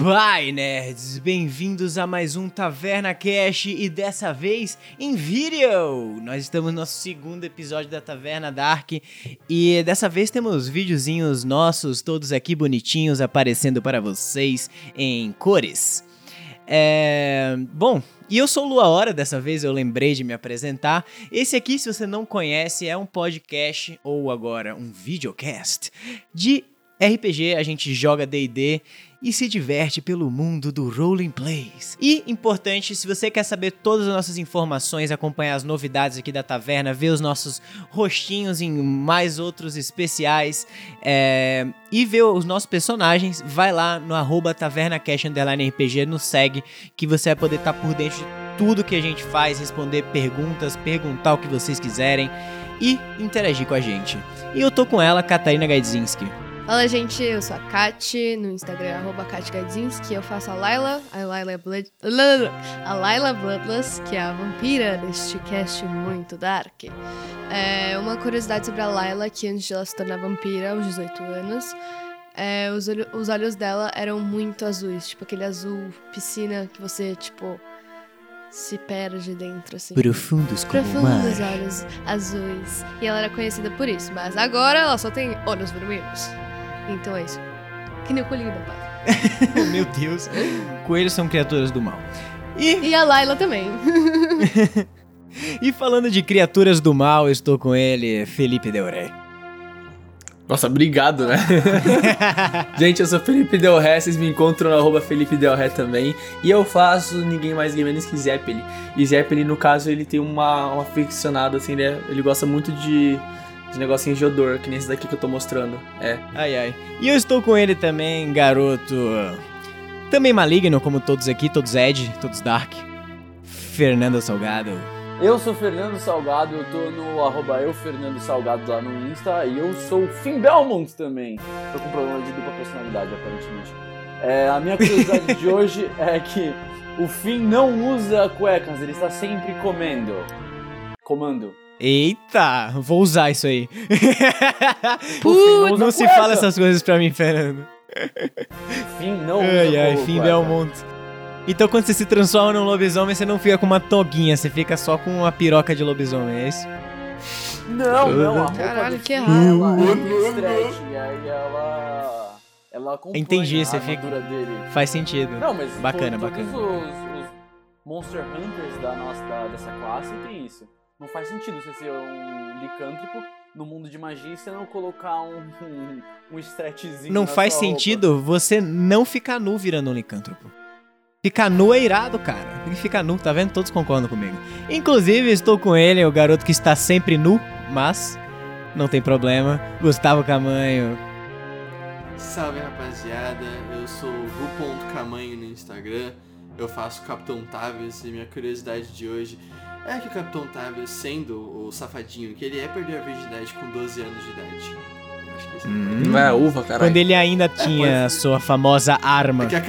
Bye, nerds! Bem-vindos a mais um Taverna Cash e dessa vez em vídeo! Nós estamos no nosso segundo episódio da Taverna Dark e dessa vez temos videozinhos nossos, todos aqui bonitinhos, aparecendo para vocês em cores. É... Bom, e eu sou Lua Hora, dessa vez eu lembrei de me apresentar. Esse aqui, se você não conhece, é um podcast, ou agora um videocast, de RPG, a gente joga D&D e se diverte pelo mundo do Rolling Plays. E, importante, se você quer saber todas as nossas informações, acompanhar as novidades aqui da taverna, ver os nossos rostinhos em mais outros especiais é, e ver os nossos personagens, vai lá no arroba tavernacast_rpg, nos segue, que você vai poder estar por dentro de tudo que a gente faz, responder perguntas, perguntar o que vocês quiserem e interagir com a gente. E eu tô com ela, Catarina Gaidzinski. Fala, gente, eu sou a Kat, no Instagram, arroba KatGadzinski, eu faço a Layla, a Layla, Blood... a Layla Bloodless, que é a vampira deste cast muito dark. É uma curiosidade sobre a Layla, que antes de ela se tornar vampira, aos 18 anos, é, os, olho, os olhos dela eram muito azuis, tipo aquele azul piscina que você, tipo, se perde dentro, assim. Profundos como Profundos olhos azuis. E ela era conhecida por isso, mas agora ela só tem olhos vermelhos. Então é isso. Que nem o coelhinho da paz. Meu Deus. Coelhos são criaturas do mal. E, E a Layla também. e falando de criaturas do mal, estou com ele, Felipe Del Rey. Nossa, obrigado, né? Gente, eu sou Felipe Del Ré, vocês me encontram no arroba Felipe Del Ré também. E eu faço ninguém mais ninguém menos que Zeppeli. E Zeppeli, no caso, ele tem uma, uma aficionada, assim, ele, é- ele gosta muito de, de negocinho de odor, que nem esse daqui que eu tô mostrando. É. Ai, ai. E eu estou com ele também, garoto. Também maligno, como todos aqui, todos Ed, todos Dark. Fernando Salgado. Eu sou Fernando Salgado, eu tô no arroba eu Fernando Salgado lá no Insta e eu sou o Finn Belmont também. Tô com problema de dupla personalidade, aparentemente. É, a minha curiosidade de hoje é que o Finn não usa cuecas, ele está sempre comendo. Comando. Eita, vou usar isso aí. Finn não se fala essas coisas pra mim, Fernando. Finn não Ai, ai, fim cueca. Belmonte. Então quando você se transforma num lobisomem, você não fica com uma toguinha, você fica só com uma piroca de lobisomem, é isso? Não, não, a roupa Caralho, que errado. ela muito stretch, e aí ela... Ela acompanha Entendi, a você fica- dele. Faz sentido. Não, mas Bacana, to- todos bacana. Os, os Monster Hunters da nossa, da- dessa classe tem isso. Não faz sentido você ser um licântropo no mundo de magia e você não colocar um, um, um stretchzinho Não na faz sua roupa. sentido você não ficar nu virando um licântropo. Ficar nu é irado, cara. Tem que ficar nu, tá vendo? Todos concordam comigo. Inclusive, estou com ele, o garoto que está sempre nu, mas não tem problema. Gustavo Camanho. Salve rapaziada, eu sou o Ru.camanho no Instagram, eu faço Capitão Tavius e minha curiosidade de hoje é que o Capitão Tavius, sendo o safadinho que ele é, perdeu a virgindade com 12 anos de idade. Eu acho que esse Hum. Não é uva, caralho. Quando ele ainda tinha a sua famosa arma. É que, é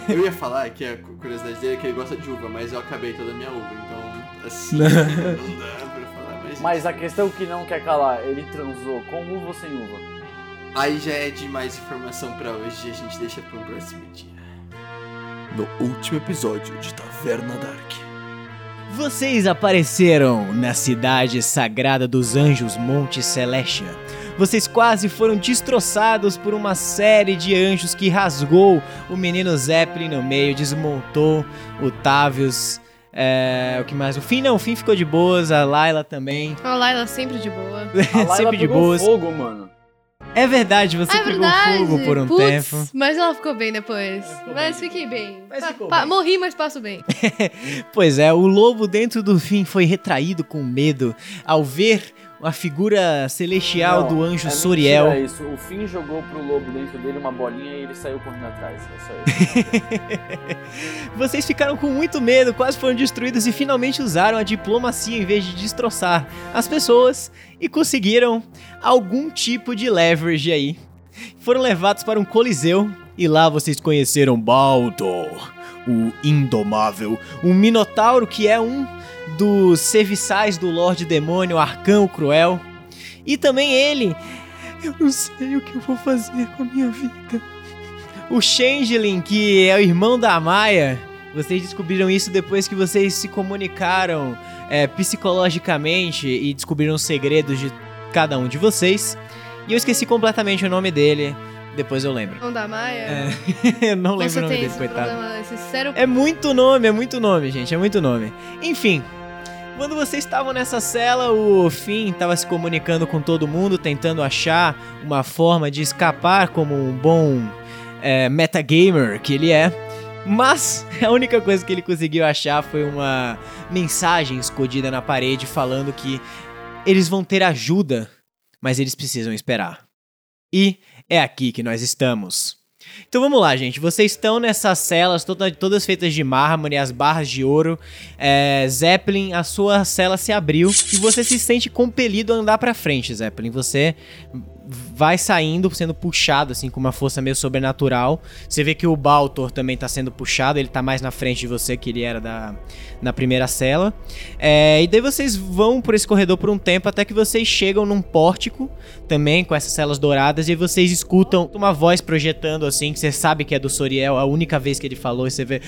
que eu ia falar que a curiosidade dele é que ele gosta de uva, mas eu acabei toda a minha uva, então assim, não dá pra falar. Mas, Mas a questão que não quer calar, ele transou com uva ou sem uva? aí já é de mais informação pra hoje e a gente deixa pro próximo dia. No último episódio de Taverna Dark. Vocês apareceram na cidade sagrada dos anjos Monte Celestia. Vocês quase foram destroçados por uma série de anjos que rasgou o menino Zeppelin no meio, desmontou o Tavius. É, o que mais? O Finn não, o Finn ficou de boas, a Layla também. A Layla sempre de boa. A Layla Sempre de boas. fogo, mano. É verdade, você é pegou verdade. fogo por um Putz, tempo. Mas ela ficou bem depois. mas fiquei bem. Mas Pa- ficou pa- bem. Morri, mas passo bem. Pois é, o lobo dentro do Finn foi retraído com medo ao ver a figura celestial Não, do anjo é Soriel. mentira isso. O Finn jogou pro lobo dentro dele uma bolinha e ele saiu correndo atrás. É só isso. Vocês ficaram com muito medo, quase foram destruídos e finalmente usaram a diplomacia em vez de destroçar as pessoas e conseguiram algum tipo de leverage aí. Foram levados para um coliseu e lá vocês conheceram Baltor, o Indomável, um minotauro que é um dos serviçais do Lorde Demônio, Arcão Cruel. E também ele. Eu não sei o que eu vou fazer com a minha vida. O Changeling, que é o irmão da Maia, vocês descobriram isso depois que vocês se comunicaram é, psicologicamente e descobriram os segredos de cada um de vocês. E eu esqueci completamente o nome dele, depois eu lembro. Não da Maia? É, eu não lembro Você o nome tem dele, esse coitado. problema, esse sério É muito nome, é muito nome, gente, é muito nome. Enfim, quando vocês estavam nessa cela, o Finn estava se comunicando com todo mundo, tentando achar uma forma de escapar como um bom é, metagamer que ele é. Mas a única coisa que ele conseguiu achar foi uma mensagem escondida na parede falando que eles vão ter ajuda, mas eles precisam esperar. E é aqui que nós estamos. Então vamos lá, gente. Vocês estão nessas celas toda- todas feitas de mármore, as barras de ouro. É, Zeppelin, a sua cela se abriu e você se sente compelido a andar pra frente, Zeppelin. Você vai saindo, sendo puxado assim com uma força meio sobrenatural. Você vê que o Baltor também tá sendo puxado, ele tá mais na frente de você que ele era da, na primeira cela. É, e daí vocês vão por esse corredor por um tempo até que vocês chegam num pórtico também com essas celas douradas e vocês escutam uma voz projetando assim que você sabe que é do Soriel, a única vez que ele falou e você vê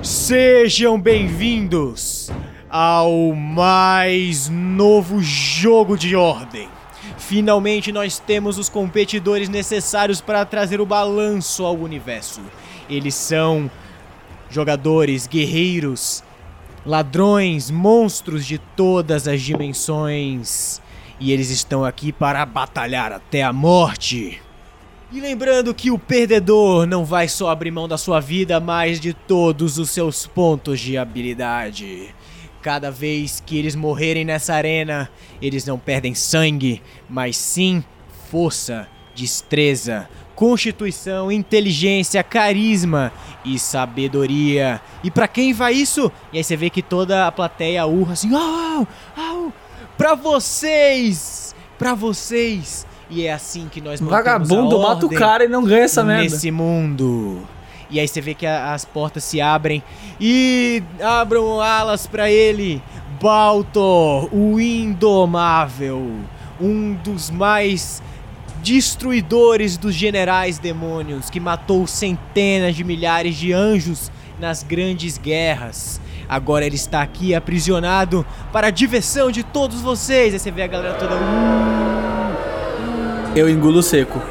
Sejam bem-vindos ao mais novo jogo de ordem. Finalmente nós temos os competidores necessários para trazer o balanço ao universo. Eles são jogadores, guerreiros, ladrões, monstros de todas as dimensões. E eles estão aqui para batalhar até a morte. E lembrando que o perdedor não vai só abrir mão da sua vida, mas de todos os seus pontos de habilidade. Cada vez que eles morrerem nessa arena, eles não perdem sangue, mas sim força, destreza, constituição, inteligência, carisma e sabedoria. E pra quem vai isso? E aí você vê que toda a plateia urra assim: "Au! Au! Pra vocês! Pra vocês!" E é assim que nós Vagabundo mata o cara e não ganha essa merda. nesse mundo. E aí você vê que a- as portas se abrem e abram alas pra ele, Baltor, o indomável, um dos mais destruidores dos generais demônios que matou centenas de milhares de anjos nas grandes guerras. Agora ele está aqui aprisionado para a diversão de todos vocês. Aí você vê a galera toda. "Uh, Eu engulo seco.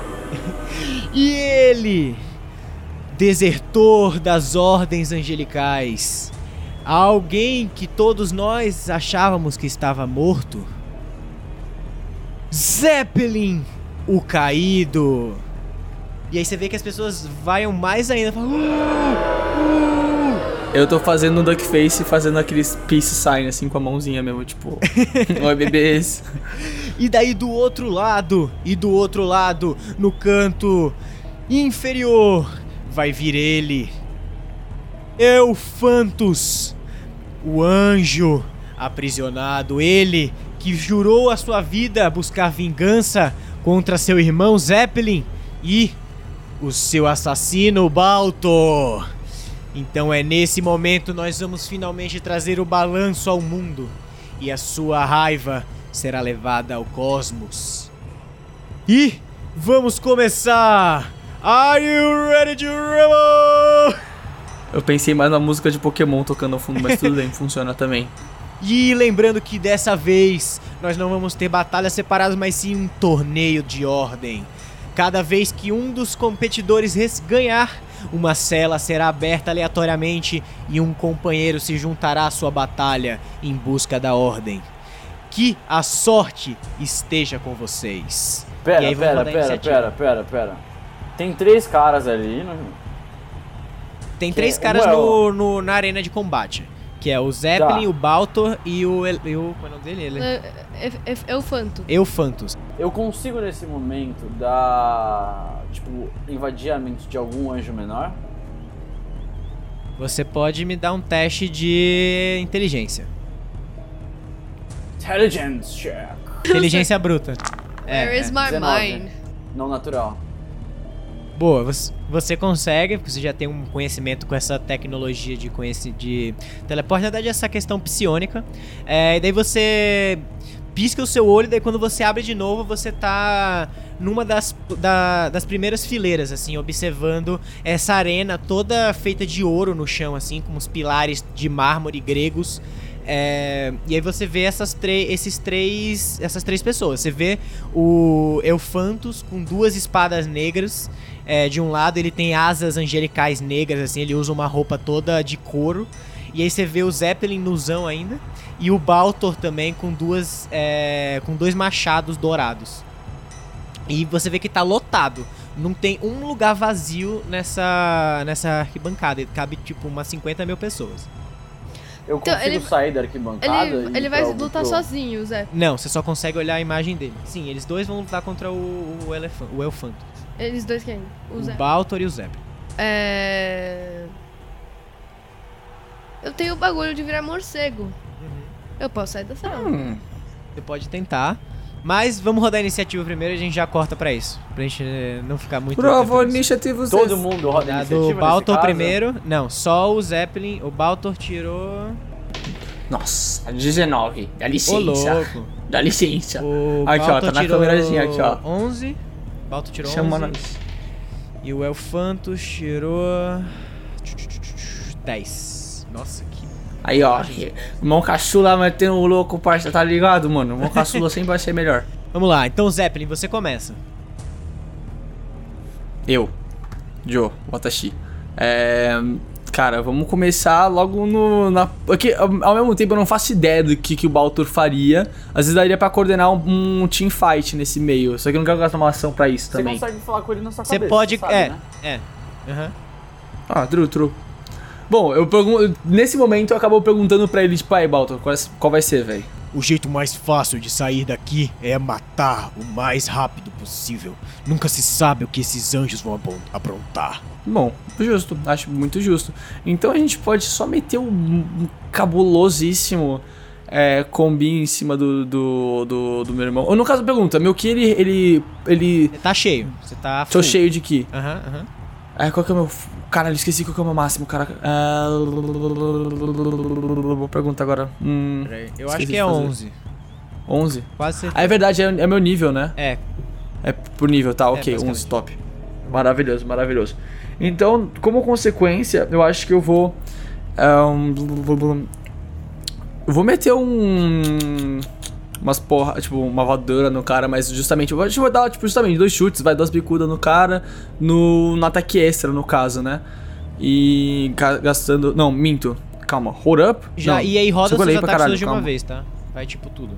e ele, desertor das ordens angelicais, alguém que todos nós achávamos que estava morto, Zeppelin, o caído. E aí você vê que as pessoas vaiam mais ainda, falam, "Uh, uh". Eu tô fazendo um duckface fazendo aqueles peace sign assim com a mãozinha mesmo, tipo. Oi, bebês. E daí do outro lado, e do outro lado, no canto inferior, vai vir ele. Eufantus, o anjo aprisionado, ele que jurou a sua vida buscar vingança contra seu irmão Zeppelin e o seu assassino Baltor. Então é nesse momento nós vamos finalmente trazer o balanço ao mundo e a sua raiva será levada ao cosmos. E vamos começar! Are you ready to rumble? Eu pensei mais na música de Pokémon tocando ao fundo, mas tudo bem, funciona também. E lembrando que dessa vez nós não vamos ter batalhas separadas, mas sim um torneio de ordem. Cada vez que um dos competidores res- ganhar, uma cela será aberta aleatoriamente e um companheiro se juntará à sua batalha em busca da ordem. Que a sorte esteja com vocês. Pera, pera, pera, iniciativa. pera, pera, pera. Tem três caras ali, né? Tem três Que- caras ué, no, no- na arena de combate. Que é o Zeppelin, Tá. o Baltor e o... E o como é o nome dele? Ele... É, é, é, é o Fanto. Eufantus. Eu consigo nesse momento dar. Tipo, invadir a mente de algum anjo menor? Você pode me dar um teste de inteligência. Intelligence check. Inteligência bruta. Where is my 19. mind? Não natural. Boa, você, consegue, porque você já tem um conhecimento com essa tecnologia de de teleporte, na verdade essa questão psionica. É, e daí você pisca o seu olho, daí quando você abre de novo, você tá numa das, da- das primeiras fileiras, assim, observando essa arena toda feita de ouro no chão, assim, com os pilares de mármore gregos. É, e aí você vê essas três, esses três, essas três pessoas. Você vê o Eufantos com duas espadas negras. É, de um lado ele tem asas angelicais negras, assim, ele usa uma roupa toda de couro. E aí você vê o Zeppelin nuzão ainda. E o Baltor também com duas. é, com dois machados dourados. E você vê que tá lotado. Não tem um lugar vazio nessa, nessa arquibancada. Cabe tipo umas 50 mil pessoas. Eu Então, consigo ele- sair da arquibancada? Ele, ele vai lutar pro- sozinho, Zé. Não, você só consegue olhar a imagem dele. Sim, eles dois vão lutar contra o, o, o Elfanto. Eles dois quem? O O Zé. Baltor e o Zeppelin. É. Eu tenho o bagulho de virar morcego. Eu posso sair da sala. Hum, Você pode tentar. Mas vamos rodar a iniciativa primeiro e a gente já corta pra isso. Pra gente eh, não ficar muito. prova iniciativa Todo mundo roda Tá, iniciativa do Baltor caso? primeiro. Não, só o Zeppelin. O Baltor tirou. Nossa, 19. Dá Ô, licença. louco. Dá licença. O Aqui, ó, Baltor tá na tirou câmerazinha aqui, ó. 11. Baltor tirou Chama 11. nós. E o Elfantos tirou. 10. Nossa. Aí, ó. Mão caçula metendo o louco, parça, tá ligado, mano? Mão caçula sempre vai ser melhor. Vamos lá, então Zeppelin, você começa. Eu, Joe, Watashi. É. Cara, vamos começar logo no. Na, aqui, ao mesmo tempo, eu não faço ideia do que, que o Baltor faria. Às vezes daria pra coordenar um, um team fight nesse meio. Só que eu não quero gastar uma ação pra isso Você também. consegue falar com ele na sua Você cabeça, pode. sabe, é, né? é. Aham. Ah, true, true. Bom, eu pergunto. Nesse momento eu acabo perguntando pra ele, tipo, aí, Baltor, qual, é- qual vai ser, velho? O jeito mais fácil de sair daqui é matar o mais rápido possível. Nunca se sabe o que esses anjos vão apron- aprontar. Bom, justo, acho muito justo. Então a gente pode só meter um, um cabulosíssimo é, combi em cima do, do, do, do meu irmão. Ou no caso, pergunta, meu que ele. ele. ele. Tá cheio. Você tá. Tô full. cheio de que? Aham, aham. É, qual que é o meu. Caralho, esqueci qual que é o meu máximo, cara. Ah, Vou perguntar agora. Hum, Peraí, Eu acho que é fazer. 11. 11? Quase certeza. Ah, é verdade, é, é meu nível, né? É, É por nível, tá? Ok, basicamente. 11, top. Maravilhoso, maravilhoso. Então, como consequência, eu acho que eu vou. eu vou meter um. Umas porra, tipo, uma voadora no cara, mas justamente. Vou, eu vou dar, tipo, justamente dois chutes, vai, duas bicudas no cara, no, no ataque extra, no caso, né? E ga- gastando. Não, minto. Calma, hold up? já. Não, e aí roda seus ataques caralho, de uma calma. vez, tá? Vai tipo tudo.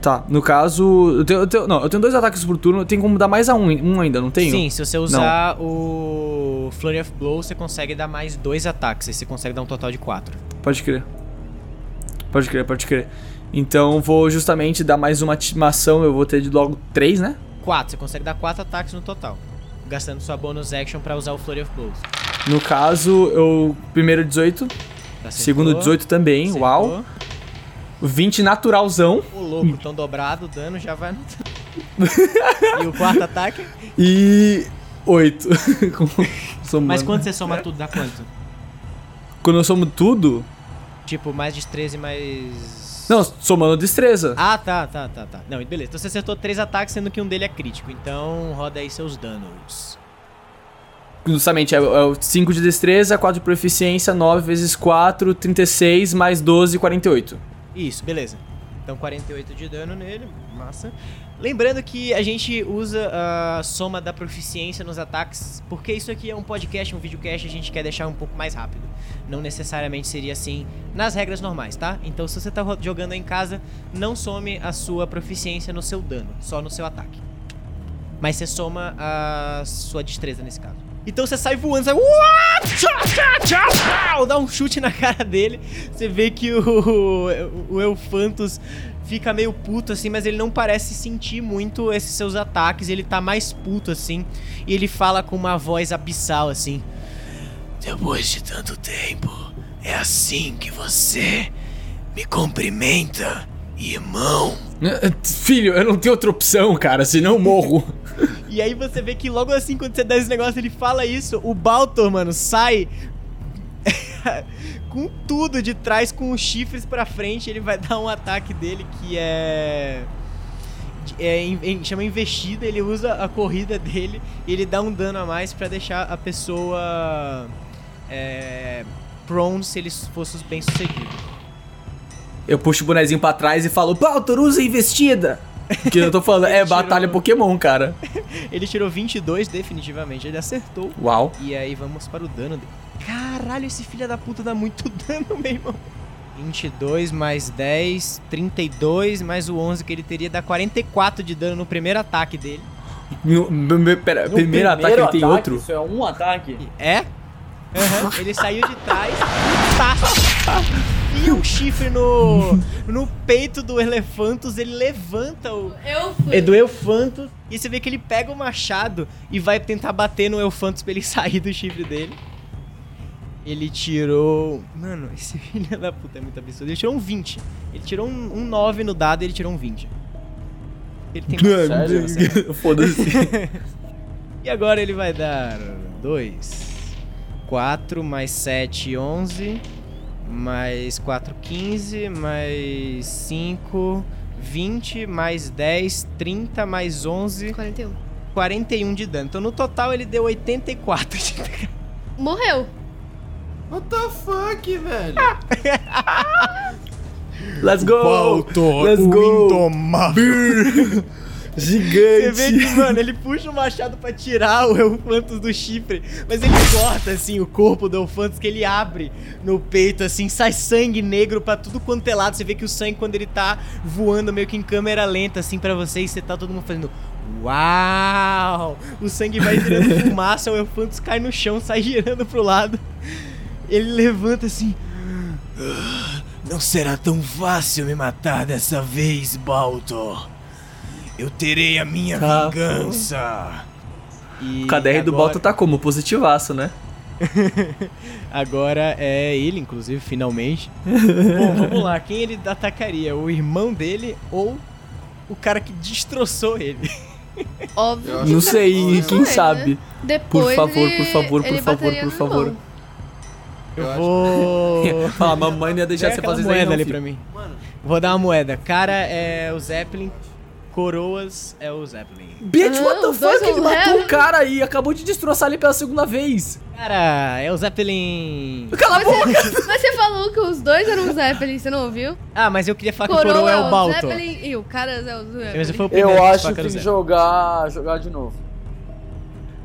Tá, no caso. Eu tenho, eu tenho- não, eu tenho dois ataques por turno, tem como dar mais a um, um ainda, não tenho? Sim, se você usar o Flurry of Blow, você consegue dar mais dois ataques. Aí você consegue dar um total de quatro. Pode crer. Pode crer, pode crer. Então vou justamente dar mais uma atimação, eu vou ter de logo três, né? Quatro, você consegue dar quatro ataques no total. Gastando sua bonus action pra usar o Flurry of Blows. No caso, eu. Primeiro 18, Acertou, segundo 18 também, acertou. uau. 20 naturalzão. O louco, tão dobrado, o dano já vai no. e o quarto ataque? E. 8. Somando. Mas quando você soma tudo, dá quanto? Quando eu somo tudo. Tipo, mais de 13 mais. Não, somando destreza. Ah, tá, tá, tá, tá. Não, beleza. Então você acertou três ataques, sendo que um dele é crítico. Então roda aí seus danos. Justamente, é, 5 de destreza, 4 de proficiência, 9 vezes 4, 36, mais 12, 48. Isso, beleza. Então 48 de dano nele, massa. Lembrando que a gente usa a soma da proficiência nos ataques, porque isso aqui é um podcast, um videocast, a gente quer deixar um pouco mais rápido. Não necessariamente seria assim nas regras normais, tá? Então se você tá jogando em casa, não some a sua proficiência no seu dano, só no seu ataque. Mas você soma a sua destreza nesse caso. Então você sai voando, sai. Dá um chute na cara dele. Você vê que o, o Elfantos fica meio puto assim, mas ele não parece sentir muito esses seus ataques. Ele tá mais puto assim. E ele fala com uma voz abissal assim. Depois de tanto tempo, é assim que você me cumprimenta, irmão. Filho, eu não tenho outra opção, cara, senão eu morro. E aí você vê que logo assim, quando você dá esse negócio, ele fala isso, o Baltor, mano, sai com tudo de trás, com os chifres pra frente. Ele vai dar um ataque dele que é. é in- chama investida. Ele usa a corrida dele e ele dá um dano a mais pra deixar a pessoa. É, prone se ele fosse bem sucedido. Eu puxo o bonezinho pra trás e falo, Baltor, usa investida! Que eu tô falando, é Ele batalha tirou- Pokémon, cara. Ele tirou 22, definitivamente. Ele acertou. Uau. E aí vamos para o dano dele. Caralho, esse filho da puta dá muito dano, meu irmão. 22 mais 10, 32, mais o 11 que ele teria, dá 44 de dano no primeiro ataque dele. No- no- no- pera, No primeiro ataque ele tem ataque, outro? Isso é um ataque? É? Aham, ele saiu de trás, tá, enfia um chifre no, no peito do Elefantus, ele levanta o, Eu fui. é do Elfantus e você vê que ele pega o machado e vai tentar bater no Elfantus pra ele sair do chifre dele. Ele tirou. Mano, esse filho da puta é muito absurdo. Ele tirou um 20. Ele tirou um, um 9 no dado e ele tirou um 20. Ele tem Sério? Foda-se. E agora ele vai dar 2, 4, mais 7, 11, mais 4, 15, mais 5, 20, mais 10, 30, mais 11, 41. 41 de dano. Então no total ele deu 84 de dano. Morreu. What the fuck, velho? Let's go! Baltor, Let's go! indomável. Você vê que, Gigante! mano, ele puxa o machado pra tirar o Elfantus do chifre, mas ele corta, assim, o corpo do Elfantus, que ele abre no peito, assim, sai sangue negro pra tudo quanto é lado. Você vê que o sangue, quando ele tá voando meio que em câmera lenta, assim, pra você, e você tá todo mundo fazendo... Uau! O sangue vai virando fumaça, o Elfantus cai no chão, sai girando pro lado. Ele levanta, assim... "Ah, Não será tão fácil me matar dessa vez, Baltor. Eu terei a minha Tá vingança. E O KDR do agora- Balto tá como? Positivaço, né? Agora é ele, inclusive, finalmente. Bom, vamos lá. Quem ele atacaria? O irmão dele ou o cara que destroçou ele? Óbvio. Não sei, quem né? sabe? Depois Por favor, ele- por favor, por ele favor, por favor. Eu, Eu vou. Fala, mamãe não ia deixar você fazer isso aí moeda não, ali filho. pra mim. Mano, Vou dar uma moeda. Cara é o Zeppelin. Coroas é o Zeppelin. Bitch, Ah, what the os dois fuck? Ele matou o cara e acabou de destroçar ele pela segunda vez. Cara, é o Zeppelin. Cala a boca! Mas você falou que os dois eram o Zeppelin, você não ouviu? Ah, mas eu queria falar que o Coroa é o Balto. Zeppelin e o cara é o Zeppelin. Eu que acho que que jogar, jogar de novo.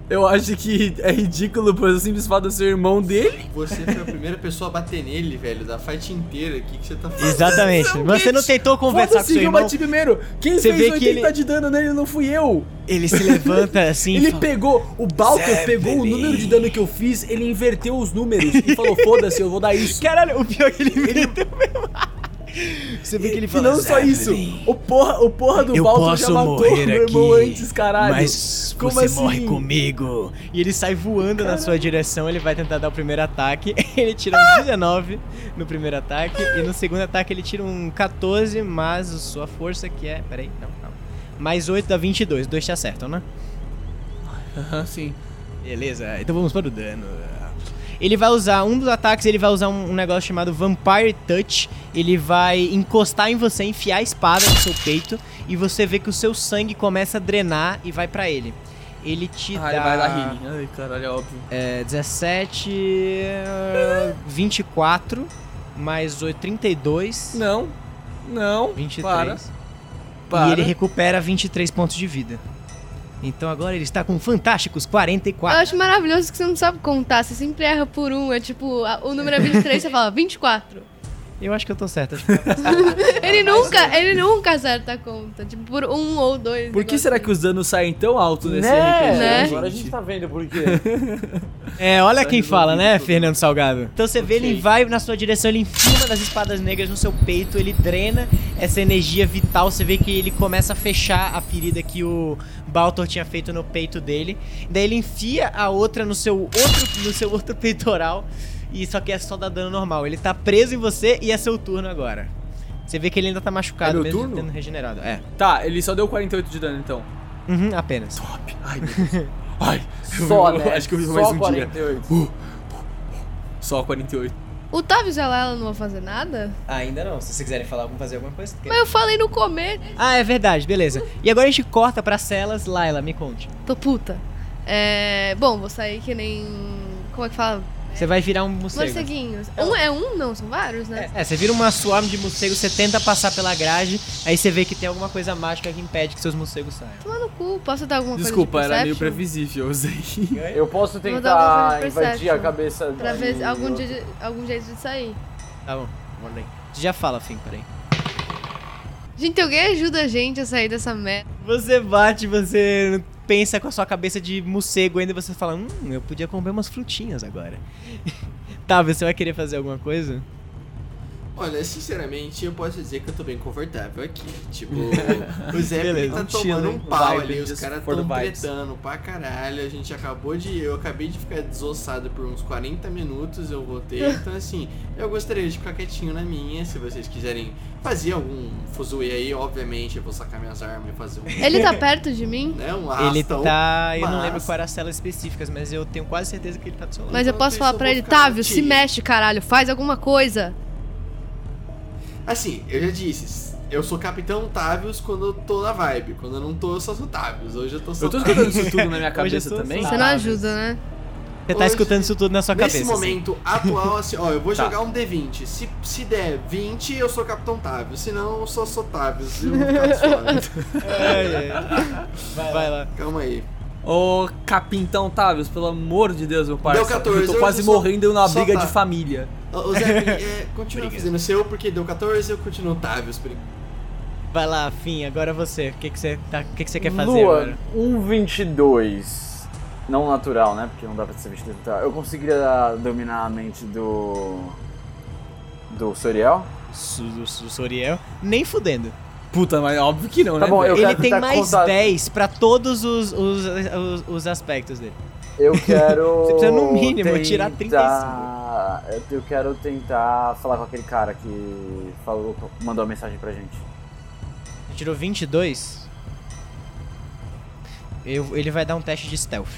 Eu acho que é ridículo por eu simples fato de ser irmão dele. você foi a primeira pessoa a bater nele, velho, da fight inteira. O que, que você tá fazendo? Exatamente. Não, Você não tentou conversar com seu que eu irmão. bati primeiro. Quem Você fez vê que 80 ele- de dano nele não fui eu. Ele se levanta assim. Ele fala, pegou, o Baltor pegou o número de dano que eu fiz, ele inverteu os números e falou, foda-se, eu vou dar isso. Caralho, o pior é que ele meteu mesmo. Você vê que ele E fala. não só isso, o porra, o porra do Eu Baltor já matou meu irmão aqui, antes, caralho. mas Como você assim? morre comigo. E ele sai voando na sua direção, ele vai tentar dar o primeiro ataque. Ele tira um 19 no primeiro ataque. E no segundo ataque ele tira um 14, mas a sua força que é. Peraí, não, calma. Mais 8 dá 22. Dois te acertam, né? Aham, sim. Beleza, então vamos para o dano. Ele vai usar um dos ataques, ele vai usar um, um negócio chamado Vampire Touch. Ele vai encostar em você, enfiar a espada no seu peito e você vê que o seu sangue começa a drenar e vai pra ele. Ele te Ah, dá ele vai dar healing. Ai, caralho, é óbvio. é, 17, eh, 24 mais 8, 32, Não, não, 23. para, para. E ele recupera 23 pontos de vida. Então agora ele está com fantásticos Eu 44. acho maravilhoso que você não sabe contar, você sempre erra por um. É tipo, a- o número é 23, você fala 24. Eu acho que eu tô certo. acho Ele nunca, ele nunca acerta a conta. Tipo, por um ou dois. Por que será que assim. os danos saem tão alto nesse né? RPG, Né? Agora a gente tá vendo por quê. É, olha quem resolvido fala, né, tudo. Fernando Salgado? Então você vê, ele vai na sua direção, ele enfia uma das espadas negras no seu peito, ele drena essa energia vital, você vê que ele começa a fechar a ferida que o Baltor tinha feito no peito dele. Daí ele enfia a outra no seu outro, no seu outro peitoral, e só que é só dar dano normal. Ele tá preso em você e é seu turno agora. Você vê que ele ainda tá machucado, É mesmo turno? tendo regenerado. É. Tá, ele só deu 48 de dano então. Uhum, apenas. Top. Ai, meu Deus. Ai, Só, eu né? Acho que eu vivo Só mais um 48. dia. Só 48. O Tavius e a Layla não vão fazer nada? Ainda não. Se vocês quiserem falar, vamos fazer alguma coisa. Mas eu falei no comer. Ah, é verdade, beleza. E agora a gente corta pra celas. Laila, me conte. Tô puta. É. Bom, vou sair que nem. Como é que fala? Você vai virar um morcego. Morceguinhos. Um é um? Não, são vários, né? É, você vira uma swarm de morcego, você tenta passar pela grade, aí você vê que tem alguma coisa mágica que impede que seus morcegos saiam. Toma no cu. Posso dar alguma Desculpa, coisa de era meio previsível, eu usei. Eu posso tentar invadir a cabeça Pra ver algum, dia- algum jeito de sair. Tá bom. Você já fala, Fim, peraí. Gente, alguém ajuda a gente a sair dessa merda. Você bate, você pensa com a sua cabeça de morcego ainda você fala, hum, eu podia comer umas frutinhas agora. tá, você vai querer fazer alguma coisa? Olha, sinceramente, eu posso dizer que eu tô bem confortável aqui. Tipo, o Zé Beleza. tá tomando um pau ali, os caras tão tretando pra caralho. A gente acabou de. Eu acabei de ficar desossado por uns 40 minutos, eu voltei. Então, assim, eu gostaria de ficar quietinho na minha. Se vocês quiserem fazer algum fuzuê aí, obviamente, eu vou sacar minhas armas e fazer um. Ele tá perto de mim? Né, um ele arrastão. tá. Eu não lembro qual era as celas específicas, mas eu tenho quase certeza que ele tá do seu lado. Mas eu Então, posso eu falar pra ele, Távio, se mexe, caralho, faz alguma coisa. Assim, eu já disse, eu sou Capitão Távios quando eu tô na vibe. Quando eu não tô, eu só sou Távios. Hoje eu tô só Eu tô escutando isso tudo na minha cabeça também. Você não ajuda, né? Você tá Hoje- escutando isso tudo na sua Nesse cabeça. assim. momento atual, assim, ó, eu vou Tá. jogar um D20. Se, se der 20, eu sou Capitão Távios. Se não, eu sou, sou Távios. E eu vou ficar suave. Ai, ai. Vai lá. Calma aí. Ô, Capitão Tavius, pelo amor de Deus, meu parceiro. Deu 14, eu tô eu quase só- morrendo numa só briga tá. de família. Ô, ô, Zé, é, continua fazendo o seu, porque deu 14, eu continuo enquanto. Vai lá, Fim, agora você. O que, que, você, tá, o que, que você quer fazer Lua, agora? um 22. Não natural, né? Porque não dá pra ser 22 natural. Eu conseguiria dominar a mente do. do Soriel? Do- do Soriel. Nem fudendo. Puta, mas óbvio que não, Tá né? bom, eu Ele quero tem tentar mais contar- 10 pra todos os, os, os, os aspectos dele. Eu quero. Você precisa, no mínimo, tirar tentar- Eu, eu quero tentar falar com aquele cara que falou, mandou a mensagem pra gente. Você tirou 22. Eu, ele vai dar um teste de stealth.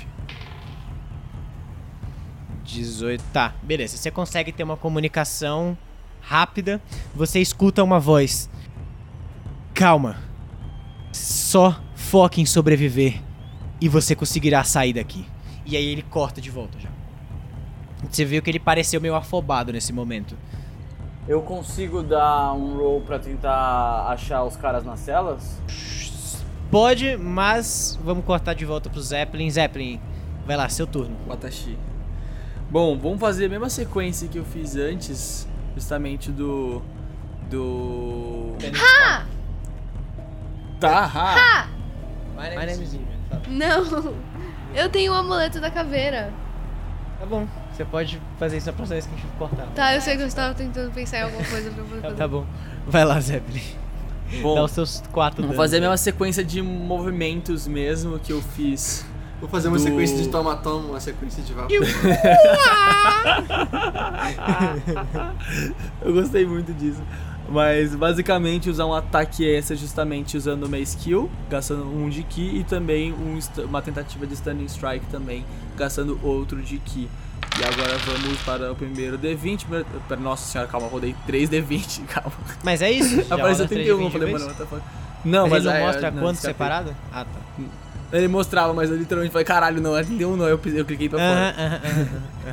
18. Tá, beleza. Você consegue ter uma comunicação rápida. Você escuta uma voz. Calma. Só foque em sobreviver. E você conseguirá sair daqui. E aí ele corta de volta já. Você viu que ele pareceu meio afobado nesse momento. Eu consigo dar um roll pra tentar achar os caras nas celas? Pode, mas vamos cortar de volta pro Zeppelin. Zeppelin, vai lá, seu turno. Watashi. Bom, vamos fazer a mesma sequência que eu fiz antes, justamente do. Do. Tá, ha! My name is Adrian. Fala. Não. Eu tenho o amuleto da caveira. Tá bom, você pode fazer isso na próxima vez que a gente cortar. Tá, eu sei que eu estava tentando pensar em alguma coisa pra eu poder fazer. Tá bom. Vai lá, Zeppelin. Dá Bom, os seus quatro vamos danos fazer a aí. mesma sequência de movimentos mesmo que eu fiz. Vou fazer uma Do- sequência de toma-toma, uma sequência de vapor. Eu gostei muito disso. Mas basicamente usar um ataque extra justamente usando uma skill, gastando um de ki, e também um uma tentativa de stunning strike também, gastando outro de ki. E agora vamos para o primeiro D20. primeiro- Nossa senhora, calma, rodei 3 D20, calma. Mas é isso? Apareceu roda 31, eu 3 de falei, mano, what the fuck. Não, Mas mas, ele não é, mostra não, quanto separado? Ah, tá. Ele mostrava, mas eu literalmente falei, caralho, não, é 31 não, eu, eu cliquei pra fora.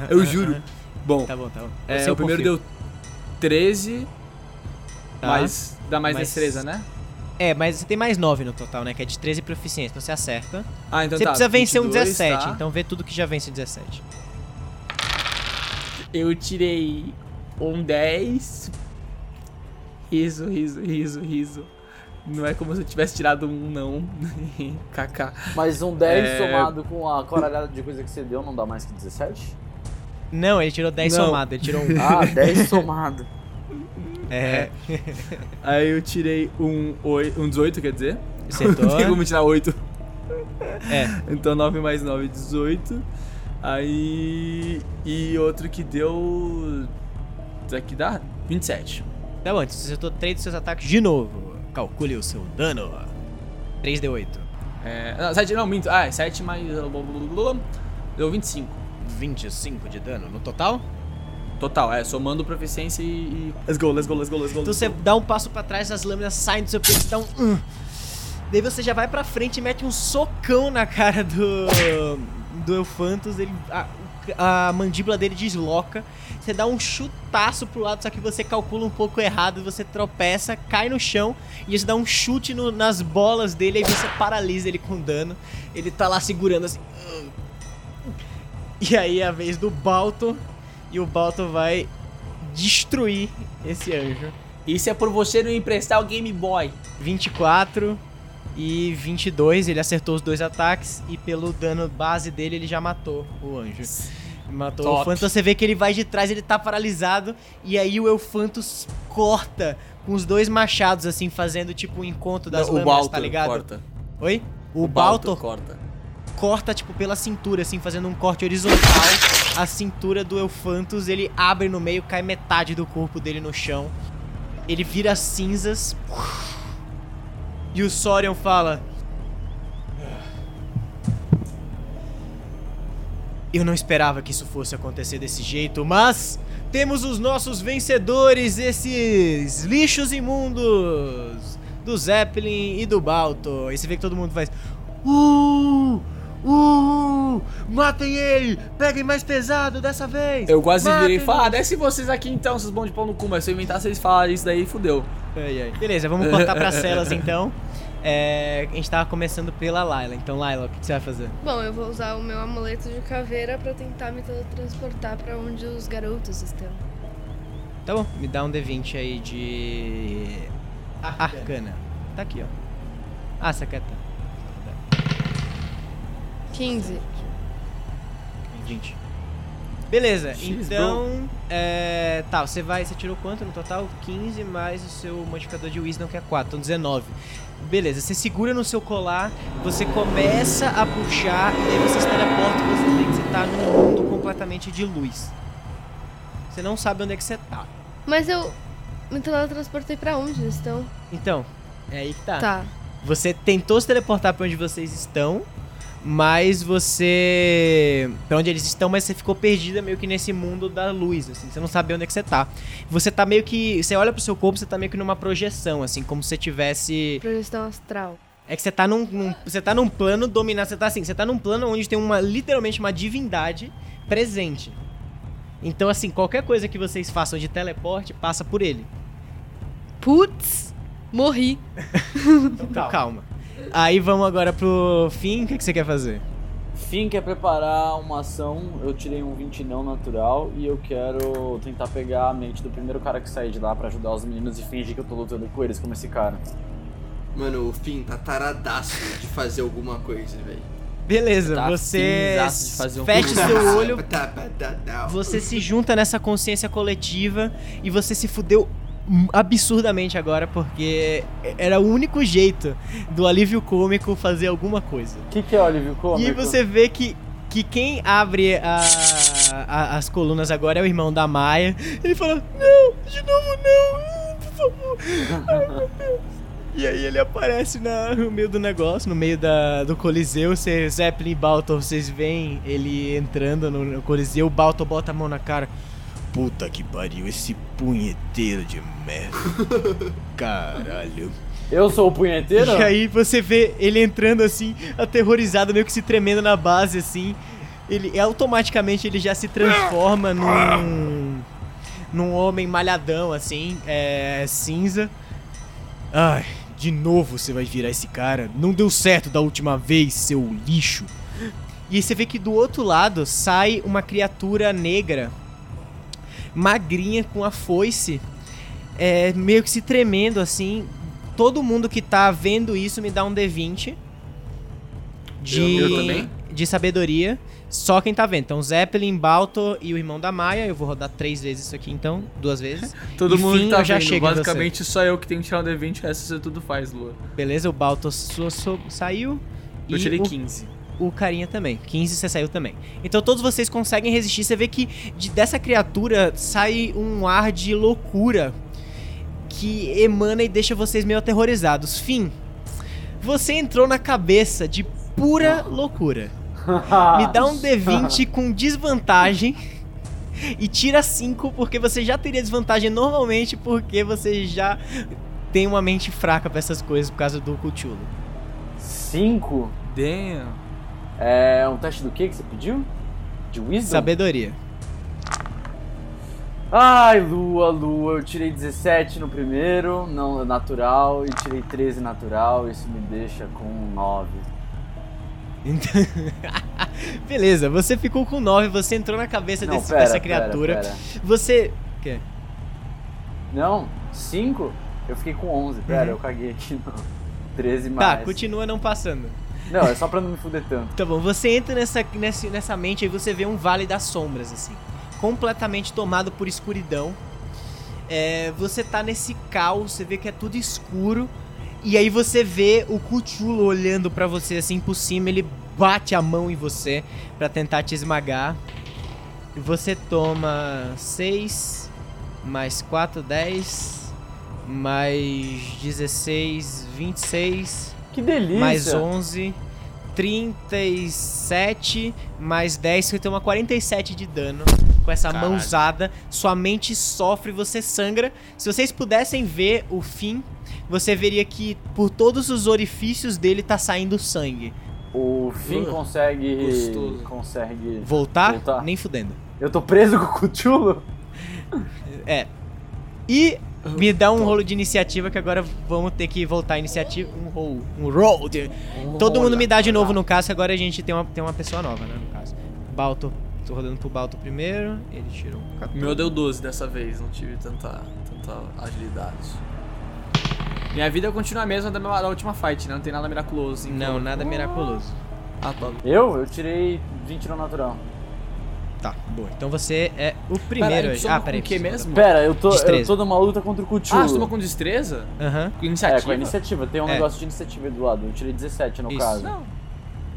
Eu juro. Bom, Tá bom, tá bom. é, o primeiro confio. deu 13, Tá. mas dá mais Mais- destreza, né? É, mas você tem mais 9 no total, né? Que é de 13 proficiência. Então você acerta. Ah, então você tá. precisa vencer um 22, 17. tá. Então vê tudo que já vence 17. Eu tirei um 10. Riso, riso, riso, riso. Não é como se eu tivesse tirado um, não. KK. Mas um 10 É. somado com a coralhada de coisa que você deu não dá mais que 17? Não, ele tirou 10 Não. somado. Ele tirou um. Ah, 10 somado. É. Aí eu tirei um, oi, um 18, quer dizer? Acertou. Não tem como tirar 8. É. Então 9 mais 9, 18. Aí. E outro que deu. Isso aqui dá 27. Tá bom, então você acertou 3 dos seus ataques de novo. Calcule o seu dano. 3d8. É, não, 7 não, minto. Ah, é 7 mais. Deu 25. 25 de dano no total? Total. É, somando proficiência e, e. Let's go, let's go, let's go, let's go. Então você dá um passo pra trás, as lâminas saem do seu peito, você dá um. "Hum". Daí você já vai pra frente e mete um socão na cara do. do Elfantos. Ele, a, a mandíbula dele desloca. Você dá um chutaço pro lado, só que você calcula um pouco errado. Você tropeça, cai no chão e você dá um chute no- nas bolas dele. Aí você paralisa ele com dano. Ele tá lá segurando assim. E aí é a vez do Balto. E o Balto vai destruir esse anjo. Isso é por você não emprestar o Game Boy. 24 e 22, ele acertou os dois ataques e pelo dano base dele ele já matou o anjo. Matou Top. o Phantos, você vê que ele vai de trás, ele tá paralisado e aí o Elfantos corta com os dois machados assim, fazendo tipo um encontro das o lâminas, tá ligado? corta. Oi? O, Balto corta. corta tipo pela cintura assim, fazendo um corte horizontal. A cintura do Elfantos, ele abre no meio, cai metade do corpo dele no chão. Ele vira cinzas. E o Sorion fala: Eu não esperava que isso fosse acontecer desse jeito, mas temos os nossos vencedores, esses lixos imundos do Zeppelin e do Balto. E você vê que todo mundo faz: Uh! Uh! Matem ele! Peguem mais pesado dessa vez! Eu quase virei e Matem! falei, ah, desce vocês aqui então, seus bons de pão no cu, mas se eu inventar vocês falarem isso daí, fudeu. Ai, ai. Beleza, vamos cortar pras celas então. É, a gente tava começando pela Layla. Então, Layla, o que você vai fazer? Bom, eu vou usar o meu amuleto de caveira pra tentar me teletransportar pra onde os garotos estão. Tá bom, me dá um D20 aí de. Arcana. Tá aqui, ó. Ah, você quer. Tá. 15. 20. Beleza, X, então. É, tá, você vai. Você tirou quanto no total? 15 mais o seu modificador de Wisdom, que é 4, então 19. Beleza, você segura no seu colar, você começa a puxar, e aí você se teleporta e você vê que você tá num mundo completamente de luz. Você não sabe onde é que você tá. Mas eu me teletransportei pra onde eles estão? Então, é aí que tá. Tá. Você tentou se teleportar pra onde vocês estão, mas você. pra onde eles estão, mas você ficou perdida meio que nesse mundo da luz, assim. Você não sabe onde é que você tá. Você tá meio que. Você olha pro seu corpo, você tá meio que numa projeção, assim, como se você tivesse. Projeção astral. É que você tá num, num- você tá num plano dominado, você tá assim, você tá num plano onde tem uma literalmente uma divindade presente. Então assim, qualquer coisa que vocês façam de teleporte passa por ele. Putz! Morri. Então calma. Aí vamos agora pro fim, o que, que você quer fazer? Fim quer preparar uma ação, eu tirei um 20 não natural e eu quero tentar pegar a mente do primeiro cara que sair de lá pra ajudar os meninos e fingir que eu tô lutando com eles como esse cara. Mano, o Finn tá taradaço de fazer alguma coisa, velho. Beleza, Tá você um fecha seu olho, tá, tá, tá. você se junta nessa consciência coletiva e você se fudeu absurdamente agora porque era o único jeito do alívio cômico fazer alguma coisa. O que, que é o alívio cômico? E você vê que, que quem abre a- a- as colunas agora é o irmão da Maia. Ele fala: Não, de novo não, por favor. Ai, meu Deus. E aí ele aparece na- no meio do negócio, no meio da, do Coliseu. Você, Zeppelin e Baltor, vocês veem ele entrando no, no Coliseu. O Baltor bota a mão na cara. Puta que pariu, esse punheteiro de merda. Caralho. Eu sou o punheteiro? E aí você vê ele entrando assim, aterrorizado, meio que se tremendo na base assim. Ele automaticamente ele já se transforma num num homem malhadão assim, é cinza. Ai, de novo você vai virar esse cara. Não deu certo da última vez, seu lixo. E aí você vê que do outro lado sai uma criatura negra, magrinha com a foice, é, meio que se tremendo assim. Todo mundo que tá vendo isso me dá um D20 de, Eu- de sabedoria. Só quem tá vendo. Então, Zeppelin, Balto e o irmão da Maia. Eu vou rodar três vezes isso aqui, então. Duas vezes. Todo mundo Enfim, que tá eu já vendo, basicamente só eu que tenho que tirar um D20, o resto você tudo faz, Lua. Beleza, o Balto so- so- saiu. Eu e tirei o 15. O carinha também. 15 você saiu também. Então todos vocês conseguem resistir. Você vê que de- dessa criatura sai um ar de loucura que emana e deixa vocês meio aterrorizados. Fim. Você entrou na cabeça de pura loucura. Me dá um D20 com desvantagem. e tira 5 porque você já teria desvantagem normalmente porque você já tem uma mente fraca pra essas coisas por causa do Cthulhu. 5. Damn. É um teste do que que você pediu? De Wisdom? Sabedoria. Ai, Lua, Lua, eu tirei 17 no primeiro, não natural, e tirei 13 natural, isso me deixa com 9. Então... Beleza, você ficou com 9, você entrou na cabeça Não, desse- pera, dessa pera, criatura. pera. Você. O quê? Não, 5? Eu fiquei com 11, pera, Uhum. eu caguei aqui no 13 Tá, mais. continua não passando. Não, é só pra não me fuder tanto. Tá bom, você entra nessa, nessa, nessa mente e você vê um vale das sombras, assim. Completamente tomado por escuridão. É, você tá nesse caos, você vê que é tudo escuro. E aí você vê o Cthulhu olhando pra você assim por cima, ele bate a mão em você pra tentar te esmagar. E você toma 6 mais 4, 10 mais 16, 26 Que delícia! mais 11, 37, mais 10, você toma 47 de dano com essa Caralho. mãozada. Sua mente sofre, você sangra. Se vocês pudessem ver o fim, você veria que por todos os orifícios dele tá saindo sangue. O Finn Uh, consegue. gostoso. Consegue. Voltar? Voltar. Nem fudendo. Eu tô preso com o Cthulhu? É. E me dá um rolo de iniciativa que agora vamos ter que voltar a iniciativa. Um roll. Um roll. de- Todo mundo me dá de novo no caso, agora a gente tem uma, tem uma pessoa nova, né? No caso. Balto. Tô rodando pro Balto primeiro. Ele tirou um 14. O meu deu 12 dessa vez, não tive tanta, tanta agilidade. Minha vida continua a mesma da, minha- da última fight, né? Não tem nada miraculoso. assim, Não, nada miraculoso. Ah, tá. Eu? Eu tirei 20 no natural. Tá, boa. Então você é o primeiro. Pera, ah, peraí. o que mesmo? Pera, eu tô, eu Destreza. tô numa luta contra o Cthulhu. Ah, você tomou com destreza? Aham. Com iniciativa? É, com a iniciativa. Tem um É. negócio de iniciativa do lado. Eu tirei 17 no Isso. caso. Não.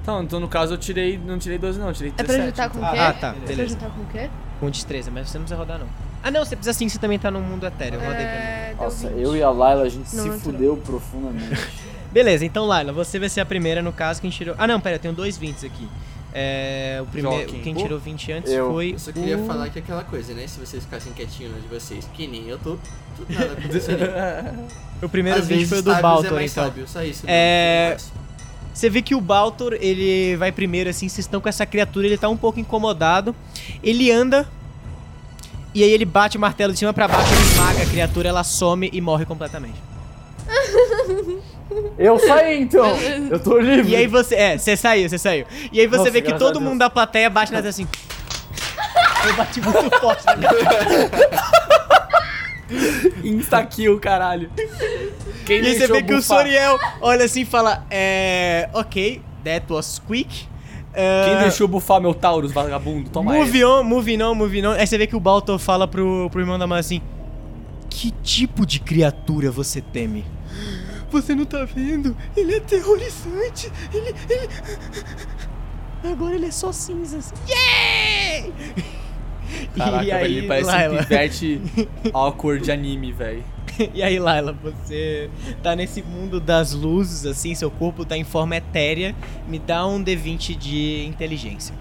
Então, então, no caso, eu tirei. Não tirei 12, não, eu tirei É 17. pra juntar com o Ah, quê? ah, tá, É pra beleza. juntar com o quê? Com destreza, mas você não precisa rodar, não. Ah, não, você precisa sim, você também tá no mundo etéreo. Pra mim. É, deu Nossa, 20. eu e a Layla, a gente Não, se entrou. fudeu profundamente. Beleza, então Laila, você vai ser a primeira no caso quem tirou. Ah, não, pera, eu tenho dois 20 aqui. É, o primeiro, Joaquim. quem Pô, tirou 20 antes eu. foi. Eu só queria o... falar que é aquela coisa, né? Se vocês ficassem quietinhos de vocês, que nem eu tô, tudo nada aconteceria. O primeiro Às 20 vezes foi o do sábios Baltor, é mais então. sábio, só isso. É-. Você vê que o Baltor, ele vai primeiro, assim, vocês estão com essa criatura, ele tá um pouco incomodado. Ele anda. E aí ele bate o martelo de cima pra baixo, ele esmaga a criatura, ela some e morre completamente. eu saí então! Eu tô livre! E aí você. É, você saiu, você saiu. E aí você Nossa, vê que todo mundo da plateia bate nas assim. Eu bati muito forte na minha Insta-kill, caralho. Quem E aí você vê que o bufar? Soriel olha assim e fala: É. Ok, that was quick. Uh, Quem deixou bufar meu Taurus, vagabundo? Toma Move essa. on, move on, move on. Aí você vê que o Baltor fala pro, pro irmão da mãe assim: Que tipo de criatura você teme? Você não tá vendo? Ele é aterrorizante. Ele. ele... Agora ele é só cinzas. Yay! Caraca, e aí, ele parece Laila, um pivete awkward de anime, velho. E aí, Laila, você tá nesse mundo das luzes, assim, seu corpo tá em forma etérea. Me dá um D20 de inteligência.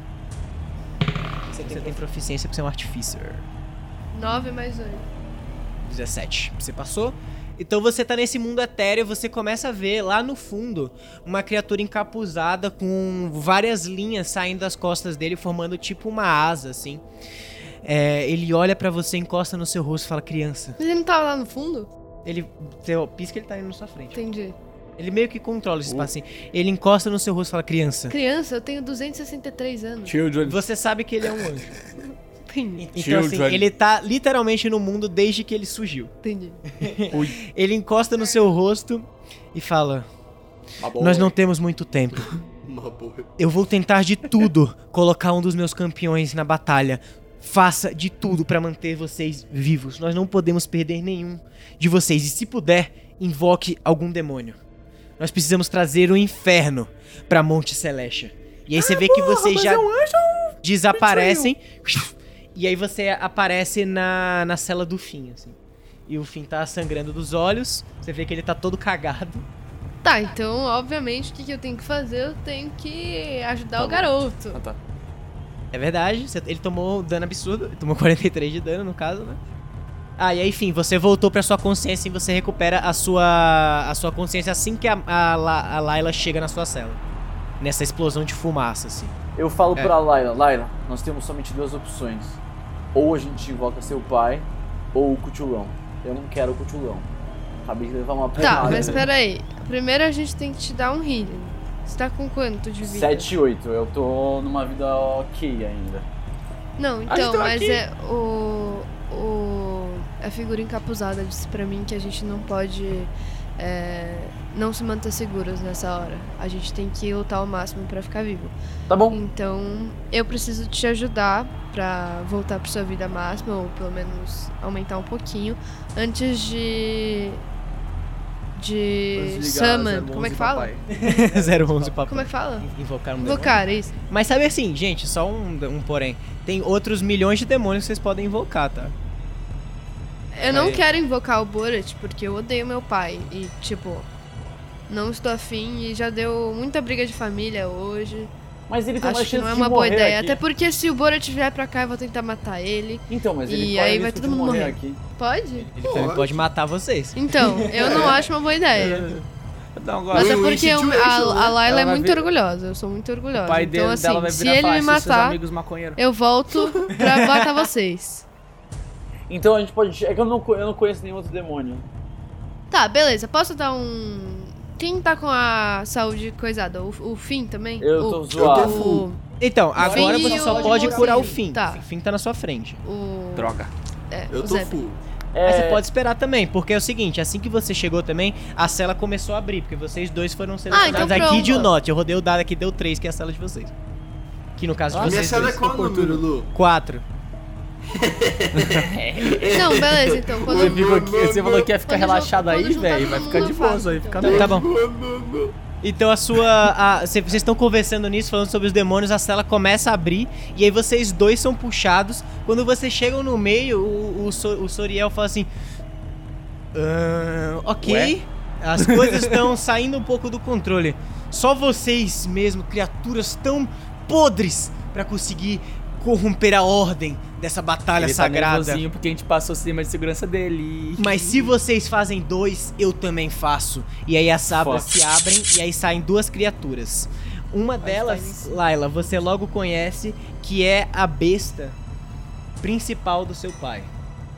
Você tem, proficiência pra ser um artificer. 9 mais 8. 17. Você passou? Então você tá nesse mundo etéreo, você começa a ver lá no fundo uma criatura encapuzada com várias linhas saindo das costas dele, formando tipo uma asa, assim. É, ele olha pra você, encosta no seu rosto e fala, criança. Mas ele não tava lá no fundo? Ele. Você pisca ele tá indo na sua frente. Entendi. Ele meio que controla esse espaço assim. Ele encosta no seu rosto e fala, criança. Criança, eu tenho 263 anos. Children. Você sabe que ele é um anjo. Entendi. Então, assim, Children. ele tá literalmente no mundo desde que ele surgiu. Entendi. Ele encosta no seu rosto e fala: Nós não temos muito tempo. Eu vou tentar de tudo colocar um dos meus campeões na batalha. Faça de tudo pra manter vocês vivos. Nós não podemos perder nenhum de vocês. E se puder, invoque algum demônio. Nós precisamos trazer o inferno pra Monte Celeste. E aí você vê que vocês já desaparecem. E aí você aparece na, na cela do Fim, assim. E o Fim tá sangrando dos olhos. Você vê que ele tá todo cagado. Tá, então, obviamente, o que, que eu tenho que fazer? Eu tenho que ajudar Tá o bom. garoto. Ah, tá. É verdade, você- ele tomou dano absurdo, ele tomou 43 de dano no caso, né? Ah, e aí, enfim, você voltou pra sua consciência e você recupera a sua, a sua consciência assim que a, a, a Layla chega na sua cela. Nessa explosão de fumaça, assim. Eu falo É. pra Laila, Laila, nós temos somente duas opções. Ou a gente invoca seu pai, ou o Cutulão. Eu não quero o Cutulão. Acabei de levar uma Tá, porrada. mas peraí. Primeiro a gente tem que te dar um healing. Você tá com quanto de vida? 7 e 8, eu tô numa vida ok ainda. Não, então, tá mas aqui. é o. O. A figura encapuzada disse pra mim que a gente não pode. é, não se manter seguros nessa hora. A gente tem que lutar ao máximo pra ficar vivo. Tá bom? Então, eu preciso te ajudar pra voltar pra sua vida máxima, ou pelo menos aumentar um pouquinho, antes de. De. Summon. Como é que fala? 011 papai. Como é que fala? Invocar um demônio. Invocar, isso. Mas sabe assim, gente, só um, um porém. Tem outros milhões de demônios que vocês podem invocar, tá? Eu não quero invocar o Borat porque eu odeio meu pai. E, tipo, não estou afim e já deu muita briga de família hoje. Mas ele tem uma Acho que chance não é uma boa ideia. aqui. Até porque se o Borat vier pra cá, eu vou tentar matar ele. Então, mas ele E aí vai todo mundo morrer morrer. aqui. Pode? Ele também pode matar vocês. Então, eu não acho uma boa ideia. Não, Mas é porque eu- a, a né? Laila Ela é vai muito vir- orgulhosa. Eu sou muito orgulhosa. O pai então, dele, assim, dela vai se virar e ele falar, me "Esses seus matar, amigos maconheiros. eu volto pra matar vocês. Então a gente pode. É que eu não, co- eu não conheço nenhum outro demônio. Tá, beleza. Posso dar um. Quem tá com a saúde coisada? O, o Fim também? Eu o, tô zoado. O, Então, agora Fim você só pode curar o fim. Tá. O fim tá na sua frente. o, Droga. é, Eu o tô full. É, Mas você pode esperar também, porque é o seguinte, assim que você chegou também, a cela começou a abrir, porque vocês dois foram selecionados então aqui de pronto. Norte. Eu rodei o dado aqui, deu 3, que é a cela de vocês. Que no caso de Minha vocês cela é qual número, Lu? 4. Não, beleza, então. Quando, Você, ficou aqui- você falou que ia ficar Quando relaxado aí, velho. Vai ficar de boa, então. ficar Tá, bom. Então a sua. a- cê- Vocês estão conversando nisso, falando sobre os demônios, a cela começa a abrir, e aí vocês dois são puxados. Quando vocês chegam no meio, o, o, So- o Soriel fala assim. "Ah, ok. As coisas estão saindo um pouco do controle. Só vocês mesmo, criaturas tão podres, pra conseguir corromper a ordem dessa batalha Ele tá sagrada. porque a gente passou o sistema de segurança dele. Mas se vocês fazem dois, eu também faço. E aí as abas se abrem e aí saem duas criaturas. Uma delas, Laila, você logo conhece, que é a besta principal do seu pai.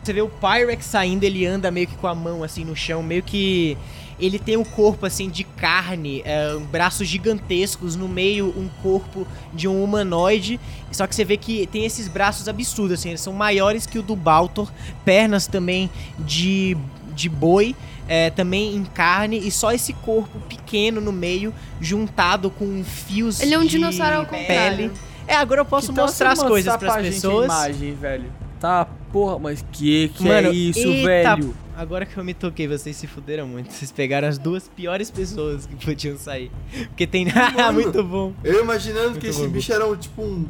Você vê o Pyrex saindo, ele anda meio que com a mão assim no chão, meio que. Ele tem um corpo assim de carne, é, braços gigantescos, no meio um corpo de um humanoide. Só que você vê que tem esses braços absurdos, assim, eles são maiores que o do Baltor, pernas também de, de boi, é, também em carne, e só esse corpo pequeno no meio, juntado com fios Ele é um de dinossauro ao pele. contrário. É, agora eu posso tal mostrar as coisas mostrar pras pra gente a pessoas. imagem, velho. Tá, porra, mas que que Mano, é isso, eita, velho? Agora que eu me toquei, vocês se fuderam muito. Vocês pegaram as duas piores pessoas que podiam sair. Porque tem. Mano. muito bom. Eu imaginando Muito que esse bom. bicho era um, tipo um.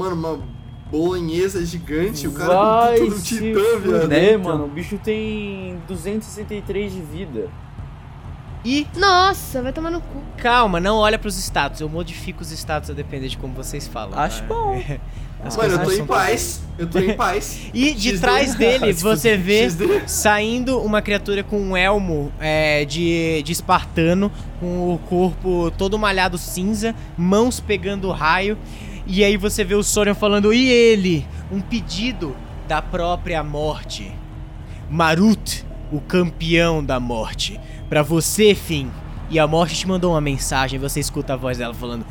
Mano, uma bolonhesa gigante. O cara Vai com tudo titã, viado. fuder, mano. O bicho tem 263 de vida. E Nossa, vai tomar no cu. calma, não olha pros status. Eu modifico os status a depender de como vocês falam. Acho tá? bom. As Mano, eu tô em paz. Eu tô em paz. E de trás dele você vê saindo uma criatura com um elmo é, de, de espartano, com o corpo todo malhado cinza, mãos pegando raio. E aí você vê o Sorion falando, e ele? Um pedido da própria morte. Marut, o campeão da morte. Pra você, Finn. E a morte te mandou uma mensagem, você escuta a voz dela falando: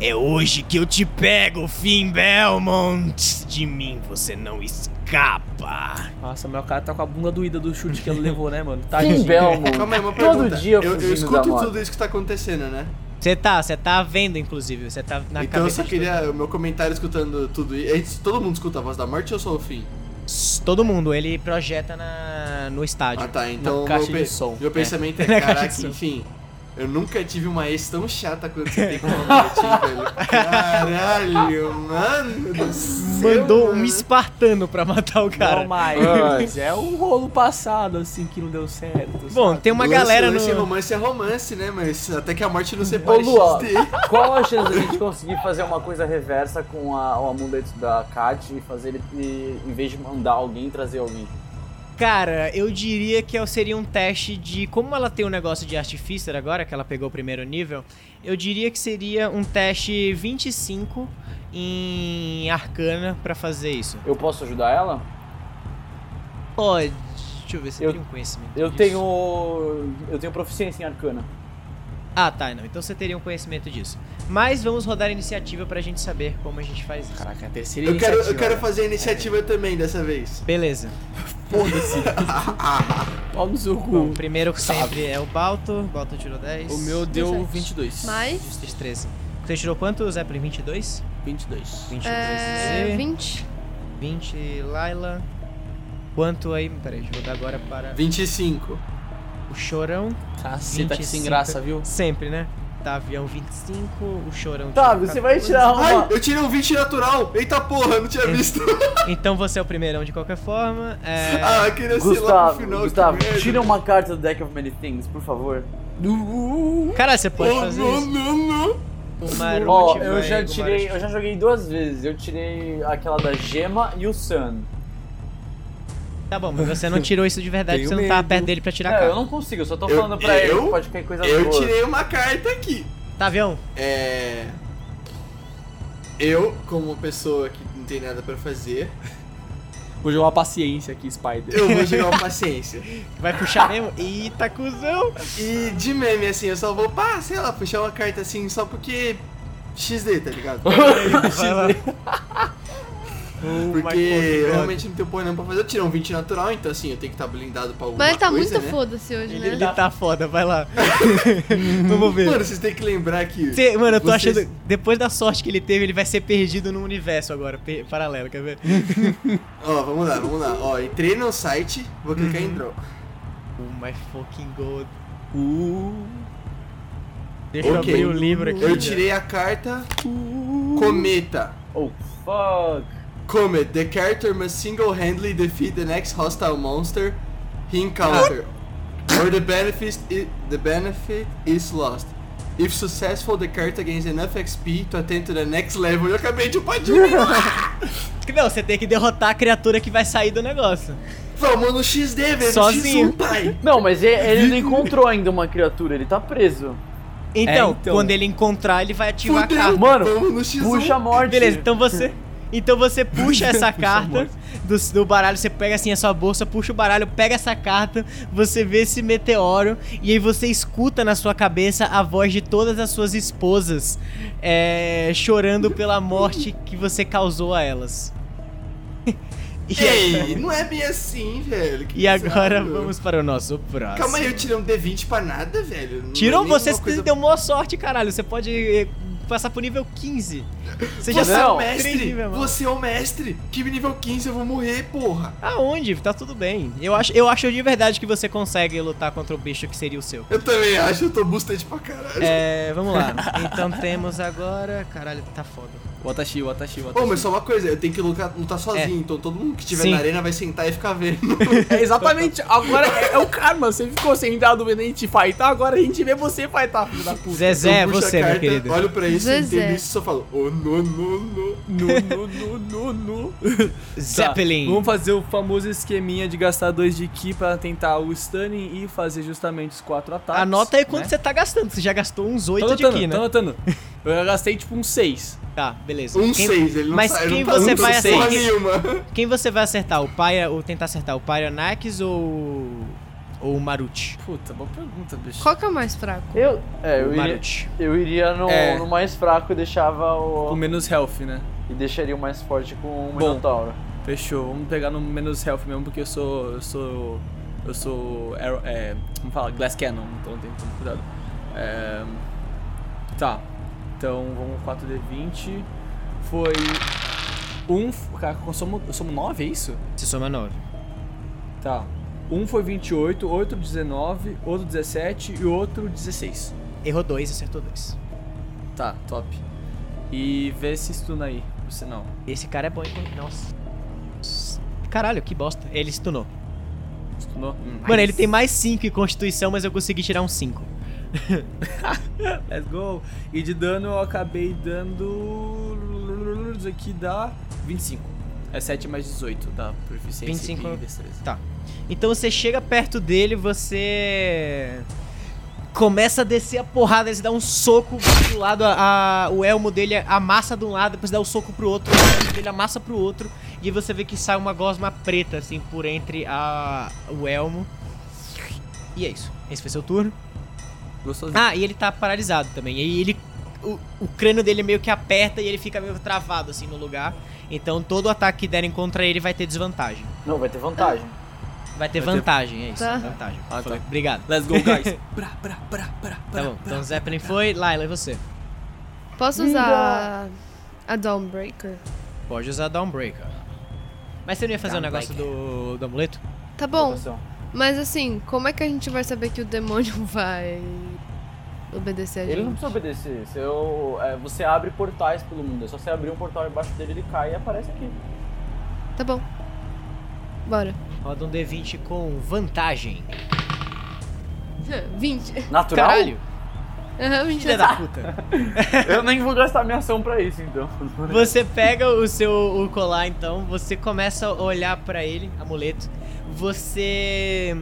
É hoje que eu te pego, Finn Belmont! De mim você não escapa! Nossa, meu cara tá com a bunda doída do chute que ele levou, né, mano? Fim Tadinho. Belmont. Calma aí, uma Todo pergunta. dia eu, eu da escuto tudo isso que tá acontecendo, né? Você tá, você tá vendo, inclusive, você tá na então eu só queria. O meu comentário escutando tudo isso. é Todo mundo escuta a voz da morte ou só o fim? Todo mundo, ele projeta na, no estádio. Ah tá, então meu, som. meu pensamento é, caixa caraca, enfim. Eu nunca tive uma ex tão chata quanto você tem com uma mulher, velho. Caralho, mano do céu. Mandou um mano. espartano pra matar o cara. Não, mas é um rolo passado, assim, que não deu certo. Bom, sabe? tem uma Lance- galera lance no. romance é romance, né? Mas até que a morte não Ô separe Lua, XD. qual a chance da gente conseguir fazer uma coisa reversa com a- o amuleto da Kat e fazer ele, e, em vez de mandar alguém, trazer alguém? Cara, eu diria que seria um teste de. Como ela tem um negócio de Artificer agora, que ela pegou o primeiro nível, eu diria que seria um teste 25 em Arcana pra fazer isso. Eu posso ajudar ela? Pode. Deixa eu ver se eu Eu- tenho um conhecimento. Eu disso. tenho. Eu tenho proficiência em arcana. Ah, tá, não. Então você teria um conhecimento disso. Mas vamos rodar a iniciativa pra gente saber como a gente faz isso. Caraca, a terceira Eu quero, iniciativa. eu quero fazer a iniciativa também dessa vez. Beleza. Foda-se. Pau no seu Bom, o cu. primeiro sempre é o Balto. Balto tirou 10. O meu deu 17. 22. Mais Justiça 13. Você tirou quanto, Zeppelin? 22? 22. 22 é, Z. 20. 20 Laila. Quanto aí? Peraí, deixa eu dar agora para 25. O Chorão. Caceta que sem 25. graça, viu? Sempre, né? Tá, avião 25, o Chorão Tá, você vai 14. tirar Ai, uma. eu tirei um 20 natural. Eita porra, não tinha visto. Então você é o primeirão de qualquer forma. É... Ah, queria ser lá pro Gustavo, final. Gustavo, tira uma carta do Deck of Many Things, por favor. Cara, você pode Oh, fazer não, isso. não, não. O Marute Ó, vai- eu já tirei, eu já joguei duas vezes. Eu tirei aquela da Gema e o Sun. Tá bom, mas você não tirou isso de verdade, você não tá medo. perto dele pra tirar a Não, carta. eu não consigo, eu só tô Eu- falando pra ele eu- que pode cair coisa Eu boa. tirei uma carta aqui. Tá, avião? É. Eu, como uma pessoa que não tem nada pra fazer, Vou jogar uma paciência aqui, Spider. eu vou jogar uma paciência. Vai puxar mesmo? Eita, cuzão! E de meme, assim, eu só vou, pá, sei lá, puxar uma carta assim só porque. XD, tá ligado? Vai lá. Porque eu realmente não tenho porra nenhuma pra fazer. Eu tirei um 20 natural, então assim, eu tenho que estar blindado pra alguma Mas ele tá coisa, muito né? foda-se hoje, Ele, né? ele tá foda, vai lá. Vamos ver. Mano, vocês têm que lembrar que. Cê- mano, eu tô Vocês- achando. Depois da sorte que ele teve, ele vai ser perdido num universo agora, per- paralelo, quer ver? Ó, vamos lá, vamos lá. Ó, entrei no site, vou clicar em draw. Oh my fucking god. Uh, Deixa eu Ok. abrir o livro aqui. Eu tirei a carta Cometa. Oh, fuck. Comet, the character must single-handedly defeat the next hostile monster he encounter, or the benefit the benefit is lost. If successful, the character gains enough XP to attain to the next level. Eu acabei de upar de um. Não, você tem que derrotar a criatura que vai sair do negócio. Vamos no XD, velho. Sozinho. X1, pai. Não, mas ele, ele não encontrou ainda uma criatura, ele tá preso. Então, então. quando ele encontrar, ele vai ativar a Fudeu. carta. Mano, Vamos no X1. Puxa a morte. Beleza, então você. Então você puxa essa carta do, do baralho, você pega assim a sua bolsa, puxa o baralho, pega essa carta, você vê esse meteoro, e aí você escuta na sua cabeça a voz de todas as suas esposas é, chorando pela morte que você causou a elas. E, Ei, não é bem assim, velho. Que e agora bizarro. vamos para o nosso próximo. Calma aí, eu tirei um D20 pra nada, velho. Não Tirou é você, coisa- deu maior sorte, caralho. Você pode eh, passar pro nível 15. Você já é o mestre! Você é o mestre! Que nível 15 eu vou morrer, porra! Aonde? Tá tudo bem. Eu acho, eu acho de verdade que você consegue lutar contra o bicho que seria o seu. Eu também acho, eu tô boosted pra caralho. É, vamos lá. Então temos agora. Caralho, tá foda. Watashi, Watashi, Pô, Watashi. mas só uma coisa, eu tenho que lutar, lutar sozinho, então todo mundo que estiver na arena vai sentar e ficar vendo. É exatamente, agora é, é o karma. Você ficou sentado vendo a gente fightar, agora a gente vê você fightar, filho da puta. Zezé, é puxo a você, meu carta, querido. Olho pra isso, Zezé. entendo isso e só falo, oh, no, no, no. No, no, no, no, no. Zeppelin. Tá, vamos fazer o famoso esqueminha de gastar dois de ki pra tentar o stunning e fazer justamente os quatro ataques. Anota aí quanto né? você tá gastando. Você já gastou uns 8 de aqui, né? tô anotando. Eu já gastei tipo uns seis. Tá, beleza. Um Quem- 6, ele não mas sai, quem não tá você vai acertar? nenhuma. Quem você vai acertar? O Pyra, ou tentar acertar? O Pyronax ou. Ou o Maruti? Puta, boa pergunta, bicho. Qual que é o mais fraco? Eu, é, eu iria, Maruti. eu iria no, É. no mais fraco e deixava Com o. menos health, né? E deixaria o mais forte com o Bom. Minotauro. Fechou. Vamos pegar no menos health mesmo, porque eu sou. Eu sou. Eu sou. É, como fala? Glass Cannon, então tem que tomar cuidado. É, tá. Então vamos 4D20. Foi. Um. Cara, somos, somos 9, é isso? Você soma 9. Tá. Um foi 28, outro 19, outro 17 e outro 16. Errou dois, acertou dois. Tá, top. E vê se stuna aí, por sinal. Esse cara é bom, hein? Nossa. Caralho, que bosta. Ele stunou. Stunou? Hum, Mano, ele tem mais 5 em constituição, mas eu consegui tirar um 5. Let's go. E de dano eu acabei dando. Isso aqui dá 25. É 7 mais 18 da proficiência 25. e destreza. Tá. Então você chega perto dele, você começa a descer a porrada, ele dá um soco do lado, a, a- o elmo dele amassa de um lado, depois dá o soco pro outro, o elmo dele amassa pro outro, e você vê que sai uma gosma preta, assim, por entre a, o elmo. E é isso. Esse foi seu turno. Gostosinho. Ah, e ele tá paralisado também. E ele. O, o crânio dele meio que aperta e ele fica meio travado assim no lugar. Então todo ataque que derem contra ele vai ter desvantagem. Não, vai ter vantagem. Vai ter Vai ter- vantagem, é isso. Tá. Vantagem. Ah, tá. Obrigado. Let's go, guys. Pra, pra, pra, pra, Tá bom. Então Zeppelin foi. Laila, e você? Posso usar a Dawnbreaker? Pode usar Dawnbreaker. Mas você não ia fazer o negócio do, do amuleto? Tá bom. Mas assim, como é que a gente vai saber que o demônio vai obedecer a gente? Ele não precisa obedecer. Se eu- é, você abre portais pelo mundo. É só você abrir um portal embaixo dele, ele cai e aparece aqui. Tá bom. Bora. Roda um D20 com vantagem. 20. Natural? Caralho! Aham, 20. Filha da puta. Eu nem vou gastar minha ação pra isso, então. Você pega o seu o colar, então, você começa a olhar pra ele, amuleto. Você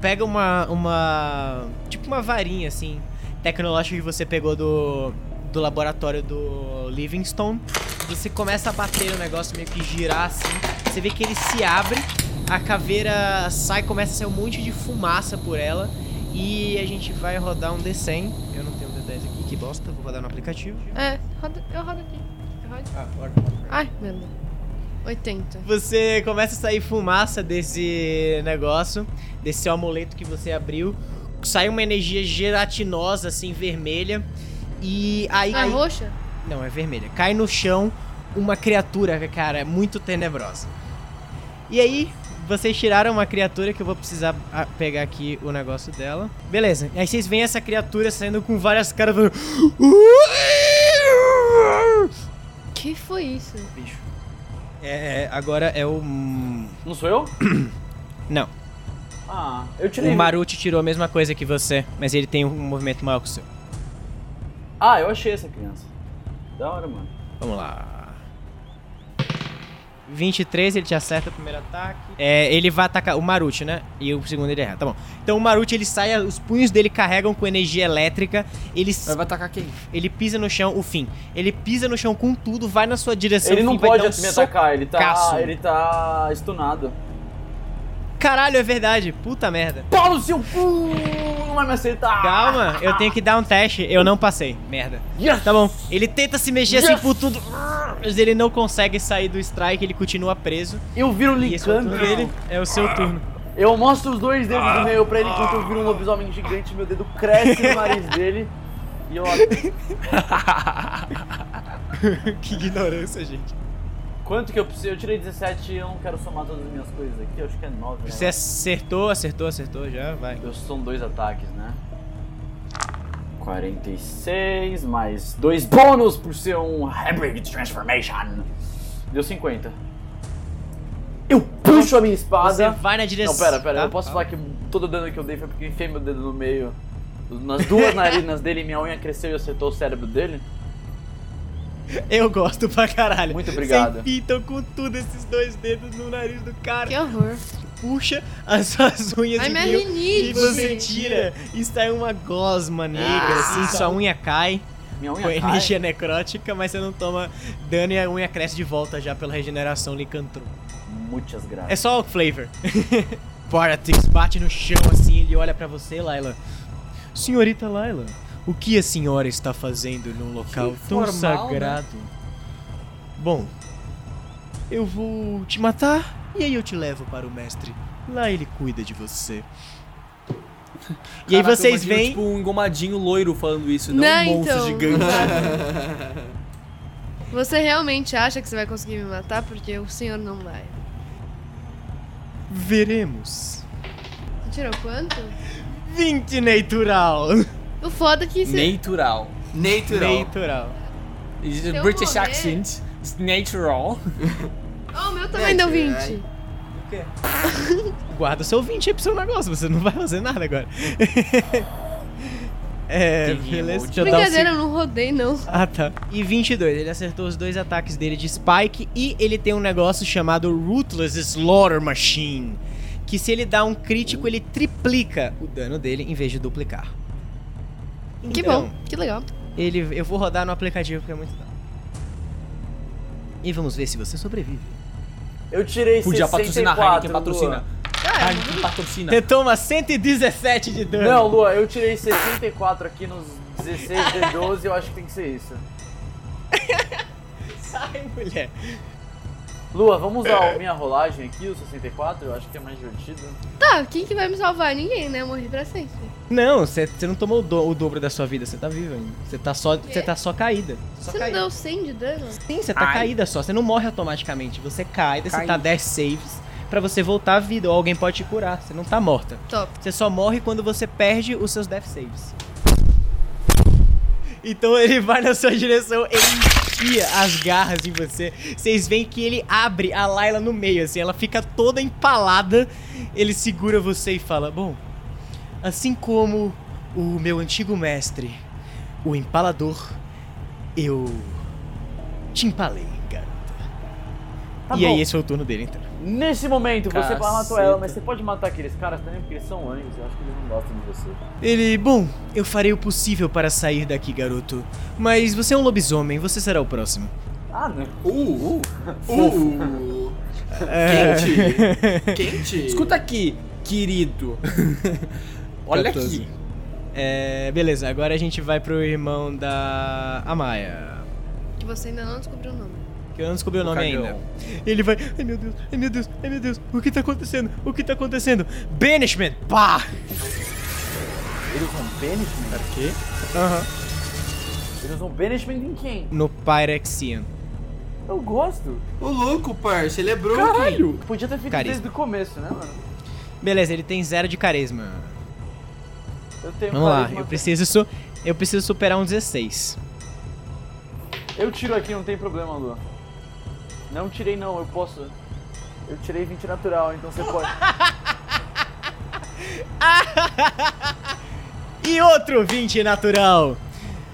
pega uma uma tipo uma varinha assim, tecnológica que você pegou do do laboratório do Livingstone. Você começa a bater o negócio meio que girar assim. Você vê que ele se abre, a caveira sai, começa a sair um monte de fumaça por ela. E a gente vai rodar um D100. Eu não tenho um D10 aqui, que bosta. Vou rodar no aplicativo. É, roda, eu rodo aqui. Eu rodo. Ah, pode. Ai, meu Deus. 80. Você começa a sair fumaça desse negócio, desse amuleto que você abriu. Sai uma energia gelatinosa, assim, vermelha. E aí. Ah, aí- roxa? Não, é vermelha. Cai no chão uma criatura, cara, muito tenebrosa. E aí, vocês tiraram uma criatura que eu vou precisar ah, pegar aqui o negócio dela. Beleza. Aí vocês veem essa criatura saindo com várias caras. falando, Que foi isso? Bicho. É, agora é o. Não sou eu? Não. Ah, eu tirei. O Maruti tirou a mesma coisa que você, mas ele tem um movimento maior que o seu. Ah, eu achei essa criança. Da hora, mano. Vamos lá. 23, ele te acerta o primeiro ataque. É, ele vai atacar o Maruti, né? E o segundo ele erra. Tá bom. Então o Maruti ele sai, os punhos dele carregam com energia elétrica. Ele, Mas vai atacar quem? ele pisa no chão, o fim. Ele pisa no chão com tudo, vai na sua direção. Ele não vai pode me atacar, ele tá. Ele tá stunado. Caralho, é verdade. Puta merda. Pau no seu cu! Não vai me acertar! Calma, eu tenho que dar um teste. Eu não passei. Merda. Yes! Tá bom. Ele tenta se mexer assim Yes! por tudo. Mas ele não consegue sair do strike, ele continua preso. Eu viro o é o Licandro. dele. É o seu turno. Eu mostro os dois dedos do meio pra ele enquanto eu viro um lobisomem gigante. Meu dedo cresce no nariz dele. E eu olho. que ignorância, gente. Quanto que eu preciso? Eu tirei 17 e eu não quero somar todas as minhas coisas aqui. Eu acho que é 9. Você acertou, acertou, acertou já, vai. Eu são dois ataques, né? 46 mais dois bônus por ser um Hybrid Transformation. Deu 50. Eu puxo a minha espada. Você vai na direção. Não, pera, pera. tá? Eu posso falar que todo o dano que eu dei foi porque eu enfiei meu dedo no meio. Nas duas narinas dele, minha unha cresceu e acertou o cérebro dele. Eu gosto pra caralho. Muito obrigado. Você pintam com tudo esses dois dedos no nariz do cara. Que horror. Puxa as suas unhas Ai, de minha mil rinite. e você tira e sai uma gosma negra, Ah. assim, sua unha cai Minha unha com cai. energia necrótica, mas você não toma dano e a unha cresce de volta já pela regeneração licantro. Muitas graças. É só o flavor. Paratix bate no chão assim, ele olha pra você, Laila. Senhorita Laila, o que a senhora está fazendo num local Que tão formal, né? sagrado? Bom, eu vou te matar e aí eu te levo para o mestre. Lá ele cuida de você. E aí vocês veem. Tipo um engomadinho loiro falando isso, não, Não, um monstro então. gigante. Você realmente acha que você vai conseguir me matar? Porque o senhor não vai. Veremos. Tirou quanto? 20 natural. O foda é que você. Natural. Natural. Natural. Is eu British morrer- accent. It's natural. Oh, o meu também deu 20. Guarda o seu 20 aí pro seu negócio, você não vai fazer nada agora. é, beleza. Deixa eu dar o Brincadeira, eu não rodei, não. Ah, tá. E 22, ele acertou os dois ataques dele de Spike e ele tem um negócio chamado Ruthless Slaughter Machine, que se ele dá um crítico, ele triplica o dano dele em vez de duplicar. Que Então, bom, que legal. Ele, eu vou rodar no aplicativo porque é muito dano. E vamos ver se você sobrevive. Eu tirei Podia 64, patrocinar a Heineken, patrocina. Heineken patrocina. Você toma 117 de dano. Não, Lua, eu tirei 64 aqui nos 16 D12 eu acho que tem que ser isso. Sai, mulher. Lua, vamos usar a minha rolagem aqui, o 64? Eu acho que é mais divertido. Tá, quem que vai me salvar? Ninguém, né? Eu morri pra sempre. Não, você não tomou o, do- o dobro da sua vida, você tá vivo ainda. Você tá só, você tá só caída. Você não deu 100 de dano? Sim, você tá Ai. caída só, você não morre automaticamente. Você cai, daí você tá 10 saves pra você voltar à vida, ou alguém pode te curar. Você não tá morta. Top. Você só morre quando você perde os seus death saves. Então ele vai na sua direção, ele enfia as garras em você. Vocês veem que ele abre a Layla no meio, assim, ela fica toda empalada. Ele segura você e fala: Bom, assim como o meu antigo mestre, o empalador, eu te empalei, garota. Tá e bom. aí, esse foi o turno dele, então. Nesse momento, você Caceta. matou ela, mas você pode matar aqueles caras também, porque eles são anjos. Eu acho que eles não gostam de você. Ele, bom, eu farei o possível para sair daqui, garoto. Mas você é um lobisomem, você será o próximo. Ah, não. Uh, uh, É. quente, quente. Escuta aqui, querido. Olha 14. aqui. É, beleza, agora a gente vai pro irmão da Amaya. Que você ainda não descobriu o nome. Que eu não descobri o nome cagão. ainda. Ele vai. Ai meu Deus, ai meu Deus, ai meu Deus. O que tá acontecendo? O que tá acontecendo? Banishment! Pá! Eles usam banishment? quê? Aham. Eles usam banishment em quem? No Pyrexian. Eu gosto. Ô louco, parça, ele é broken. Podia ter feito Carisma. desde o começo, né, mano? Beleza, ele tem zero de carisma. Eu tenho Vamos lá, carisma. eu preciso, su eu preciso superar um 16. Eu tiro aqui, não tem problema, Lu. Não tirei não, eu posso. Eu tirei 20 natural, então você pode. E outro 20 natural.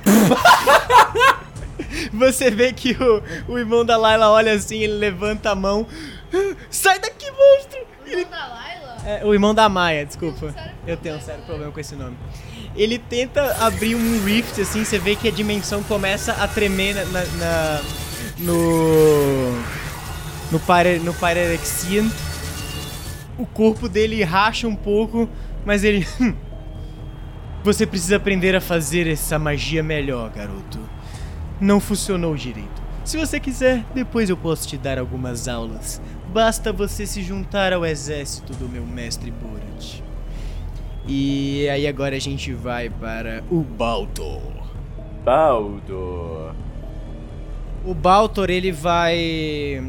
Você vê que o, o irmão da Layla olha assim, ele levanta a mão. Sai daqui, monstro! Ele da Laila? É, o irmão da Maia, desculpa. Eu tenho um sério problema com esse nome. Ele tenta abrir um rift, assim, você vê que a dimensão começa a tremer na, na- na- no. No, Pyre, no Pyrexian. O corpo dele racha um pouco, mas ele. "Hum, Você precisa aprender a fazer essa magia melhor, garoto. Não funcionou direito. Se você quiser, depois eu posso te dar algumas aulas. Basta você se juntar ao exército do meu mestre Borat. E aí agora a gente vai para o Baltor. Baldo. O Baltor, ele vai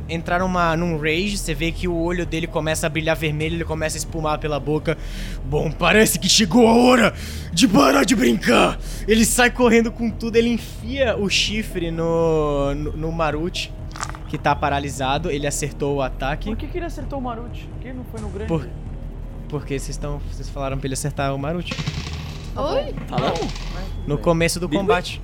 entrar numa, num rage, você vê que o olho dele começa a brilhar vermelho, ele começa a espumar pela boca. Bom, parece que chegou a hora de parar de brincar. Ele sai correndo com tudo, ele enfia o chifre no, no, no Marute, que tá paralisado, ele acertou o ataque. Por que, que ele acertou o Marute? Por que ele não foi no grande? Por- Porque vocês estão. Vocês falaram pra ele acertar o Marute. Oi? Falou? No começo do combate.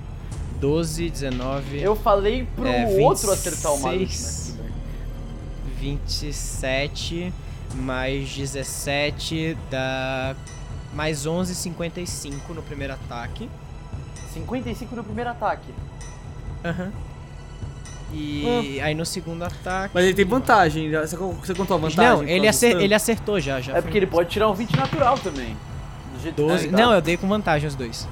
12, 19. Eu falei pro É, outro acertar o 26. mas tudo bem. 27 mais 17 dá mais 11, 55 no primeiro ataque. 55 no primeiro ataque. Aham. E aí no segundo ataque. Mas ele tem vantagem. Você, você contou a vantagem? Não, ele, acer- ele acertou já. já É porque ele pode tirar um 20 natural também. Do jeito 12. que tá. Não, eu dei com vantagem os dois.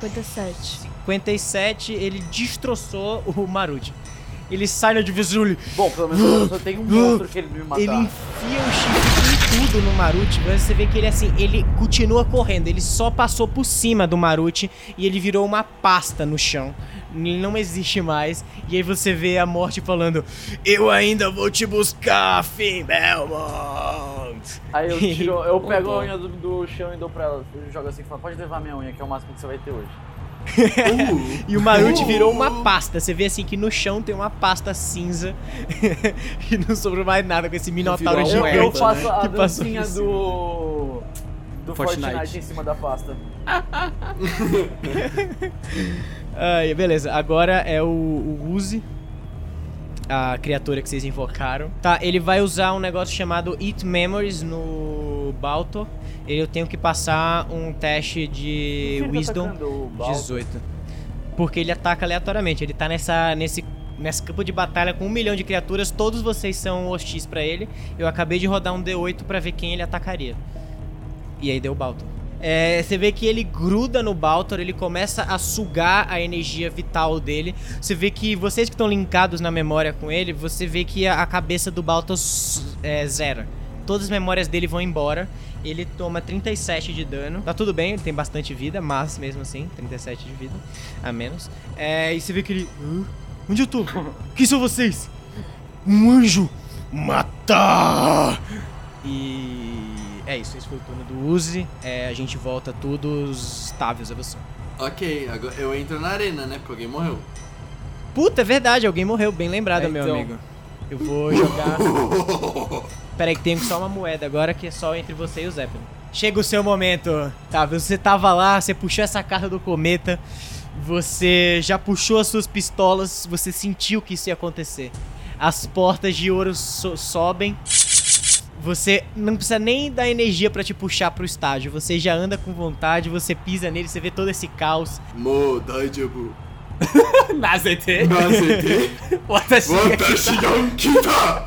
57. 57, ele destroçou o Marute. Ele sai na divisão, ele Bom, pelo menos eu só tenho um monstro que ele me matar. Ele enfia o chifre com tudo no Marute, mas você vê que ele assim, ele continua correndo, ele só passou por cima do Marute e ele virou uma pasta no chão. Ele não existe mais. E aí você vê a morte falando: Eu ainda vou te buscar, Finn Belmont. Aí eu tiro, eu pego a unha do, do chão e dou pra ela. Eu jogo assim e falo, pode levar minha unha, que é o máximo que você vai ter hoje. Uh, E o Marute virou uma pasta. Você vê assim que no chão tem uma pasta cinza e não sobrou mais nada com esse minotauro Virou um Eu, gigante. eu faço a que passou dancinha do. Do Fortnite. Fortnite. em cima da pasta. Ai, beleza, agora é o, o Uzi, a criatura que vocês invocaram. Tá, ele vai usar um negócio chamado Eat Memories no Balto. Eu tenho que passar um teste de tá Wisdom atacando o Balto? 18. Porque ele ataca aleatoriamente. Ele tá nessa, nesse, nesse campo de batalha com um milhão de criaturas. Todos vocês são hostis pra ele. Eu acabei de rodar um D8 pra ver quem ele atacaria. E aí deu o Baltor. É, você vê que ele gruda no Baltor, ele começa a sugar a energia vital dele. Você vê que vocês que estão linkados na memória com ele, você vê que a, a cabeça do Baltor é, zera. Todas as memórias dele vão embora. Ele toma 37 de dano. Tá tudo bem, ele tem bastante vida, mas mesmo assim, 37 de vida a menos. É, e você vê que ele. "Hã? Onde eu tô? Quem são vocês? Um anjo! Matar! E é isso, esse foi o turno do Uzi. É, a gente volta todos táveis a você. ok, agora eu entro na arena, né? Porque alguém morreu. Puta, é verdade, alguém morreu, bem lembrado, É, meu então. amigo. Eu vou jogar. Pera aí que tem só uma moeda agora que é só entre você e o Zeppelin. Chega o seu momento. Tá, você tava lá, você puxou essa carta do cometa, você já puxou as suas pistolas, você sentiu que isso ia acontecer. As portas de ouro so- sobem. Você não precisa nem dar energia pra te puxar pro estágio. Você já anda com vontade, você pisa nele, você vê todo esse caos. Mo, Daijabu. Nazete. Nazete. Watashi ga kita.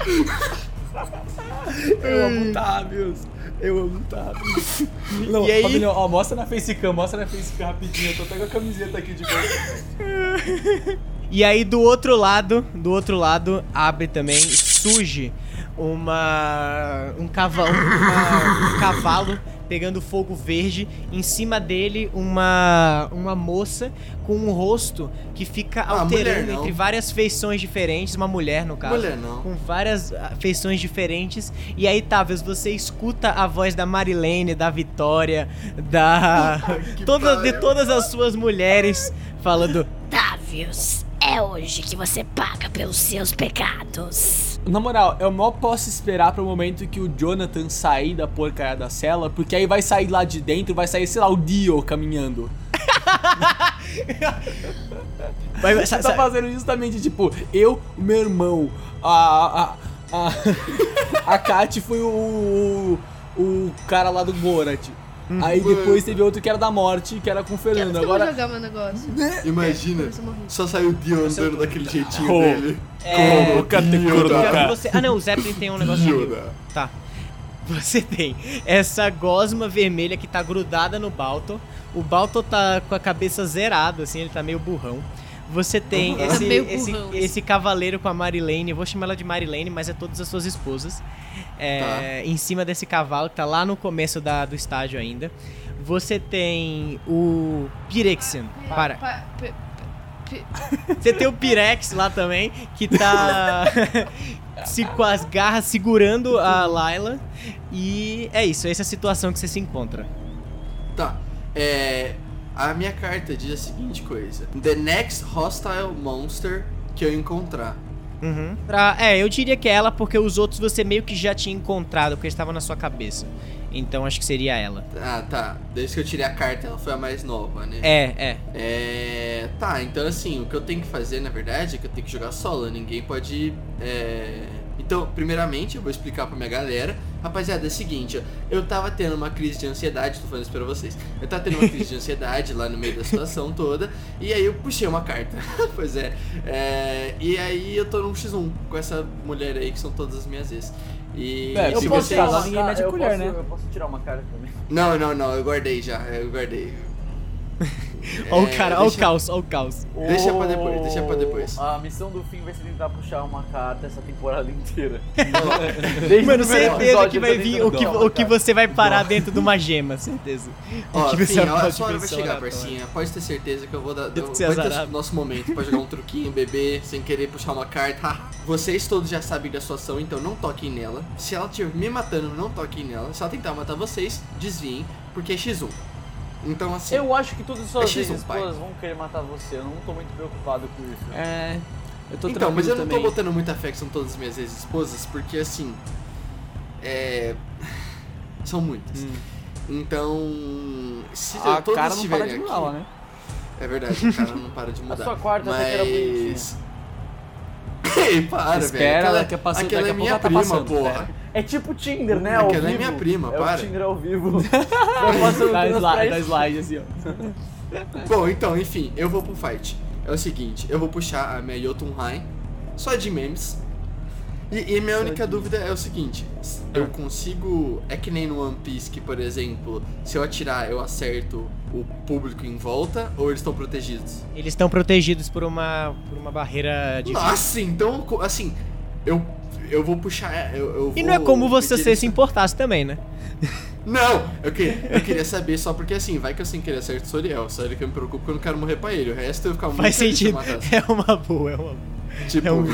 Eu amo Tavius. Eu amo Tavius. Não, E aí? Ó, mostra na facecam, mostra na facecam rapidinho. Eu tô até com a camiseta aqui de boa. E aí do outro lado, do outro lado abre também, surge uma um cavalo, uma- um cavalo pegando fogo verde, em cima dele uma uma moça com um rosto que fica Ah, alterando entre várias feições diferentes, uma mulher no caso. Mulher não. Com várias ah, feições diferentes. E aí, Tavius, você escuta a voz da Marilene, da Vitória, da. toda, de todas as suas mulheres falando. Tavius, é hoje que você paga pelos seus pecados. Na moral, eu mal posso esperar pro momento que o Jonathan sair da porcaria da cela, porque aí vai sair lá de dentro, vai sair, sei lá, o Dio caminhando. Vai, Você sa- tá fazendo justamente, tipo, eu, meu irmão, a. A, a, a Kat foi o, o. o cara lá do Borat. Aí depois teve outro que era da morte, que era com o Fernando. Eu vou Agora. jogar meu negócio. Imagina, eu morri. só saiu o Dio andando daquele jeitinho Oh. dele. É, Como da- que você- Ah, não, o Zeppelin tem um negócio Tá. Você tem essa gosma vermelha que tá grudada no Balto. O Balto tá com a cabeça zerada, assim, ele tá meio burrão. Você tem Uhum. esse, Tá meio esse, burrão. esse cavaleiro com a Marilene, eu vou chamar ela de Marilene, mas é todas as suas esposas. É, Em cima desse cavalo que tá lá no começo da, do estádio ainda. Você tem o Pirexian. Para. Pa- Você tem o Pirex lá também, que tá se, com as garras segurando a Layla. E é isso, essa é a situação que você se encontra. Tá. É. A minha carta diz a seguinte coisa: The next hostile monster que eu encontrar. Uhum. Pra- é, eu diria que é ela, porque os outros você meio que já tinha encontrado, porque eles estavam na sua cabeça. Então acho que seria ela. Ah, tá. Desde que eu tirei a carta, ela foi a mais nova, né? É, é. É. Tá, então assim, o que eu tenho que fazer, na verdade, é que eu tenho que jogar solo. Ninguém pode. É... Então, primeiramente, eu vou explicar pra minha galera. Rapaziada, é o seguinte, ó, eu tava tendo uma crise de ansiedade, tô falando isso pra vocês. Eu tava tendo uma crise de ansiedade lá no meio da situação toda, e aí eu puxei uma carta. pois é. é, E aí eu tô num X1 com essa mulher aí, que são todas as minhas ex. E É, Eu se se posso você tirar uma cara, eu colher, posso, né? Eu posso tirar uma cara também. Não, não, não, eu guardei já, eu guardei. Ó o É, cara, ó o caos, ó o caos. Deixa pra depois, deixa pra depois. A missão do fim vai ser tentar puxar uma carta essa temporada inteira. Desde Mano, certeza que vai tá vir o que, o que você vai parar dentro de uma gema, certeza. Ó, você a pode sua hora vai chegar, parcinha. Pode ter certeza que eu vou dar. Eu, vai ter nosso momento pra jogar um truquinho, beber, sem querer puxar uma carta. Vocês todos já sabem da sua ação, então não toquem nela. Se ela estiver me matando, não toquem nela. Se ela tentar matar vocês, desviem, porque é X1. Então assim. Eu acho que todas as suas É X1, esposas vão querer matar você. Eu não tô muito preocupado com isso. É. Eu tô Então, mas eu não tô também. botando muita fé que são todas minhas ex-esposas, porque assim. É. São muitas. Então. Se A todas cara não para de aqui, mudar lá, né? É verdade, o cara não para de mudar. sua quarta até que era Mas. Ei, para, Espera, velho. Aquela, daqui a pouco- aquela daqui é a minha pouco tá prima, passando, porra. espera. É tipo Tinder, né? Ao Aquela é vivo. minha prima, é para. o Tinder ao vivo. Dá todas slide, dá slide assim, ó. Bom, então, enfim, eu vou pro fight. É o seguinte, eu vou puxar a minha Jotunheim, só de memes. E, e minha única dúvida é o seguinte, eu consigo. É que nem no One Piece que, por exemplo, se eu atirar eu acerto o público em volta ou eles estão protegidos? Eles estão protegidos por uma, por uma barreira de. Nossa, então, assim, eu, eu vou puxar. Eu, eu E não é como você se se importasse também, né? Não, eu, que, eu queria saber só porque assim, vai que eu sem querer acerto o Soriel. Só ele que eu me preocupo porque eu não quero morrer pra ele. O resto eu ficar muito Faz sentido. É uma boa, é uma boa. Tipo, É um.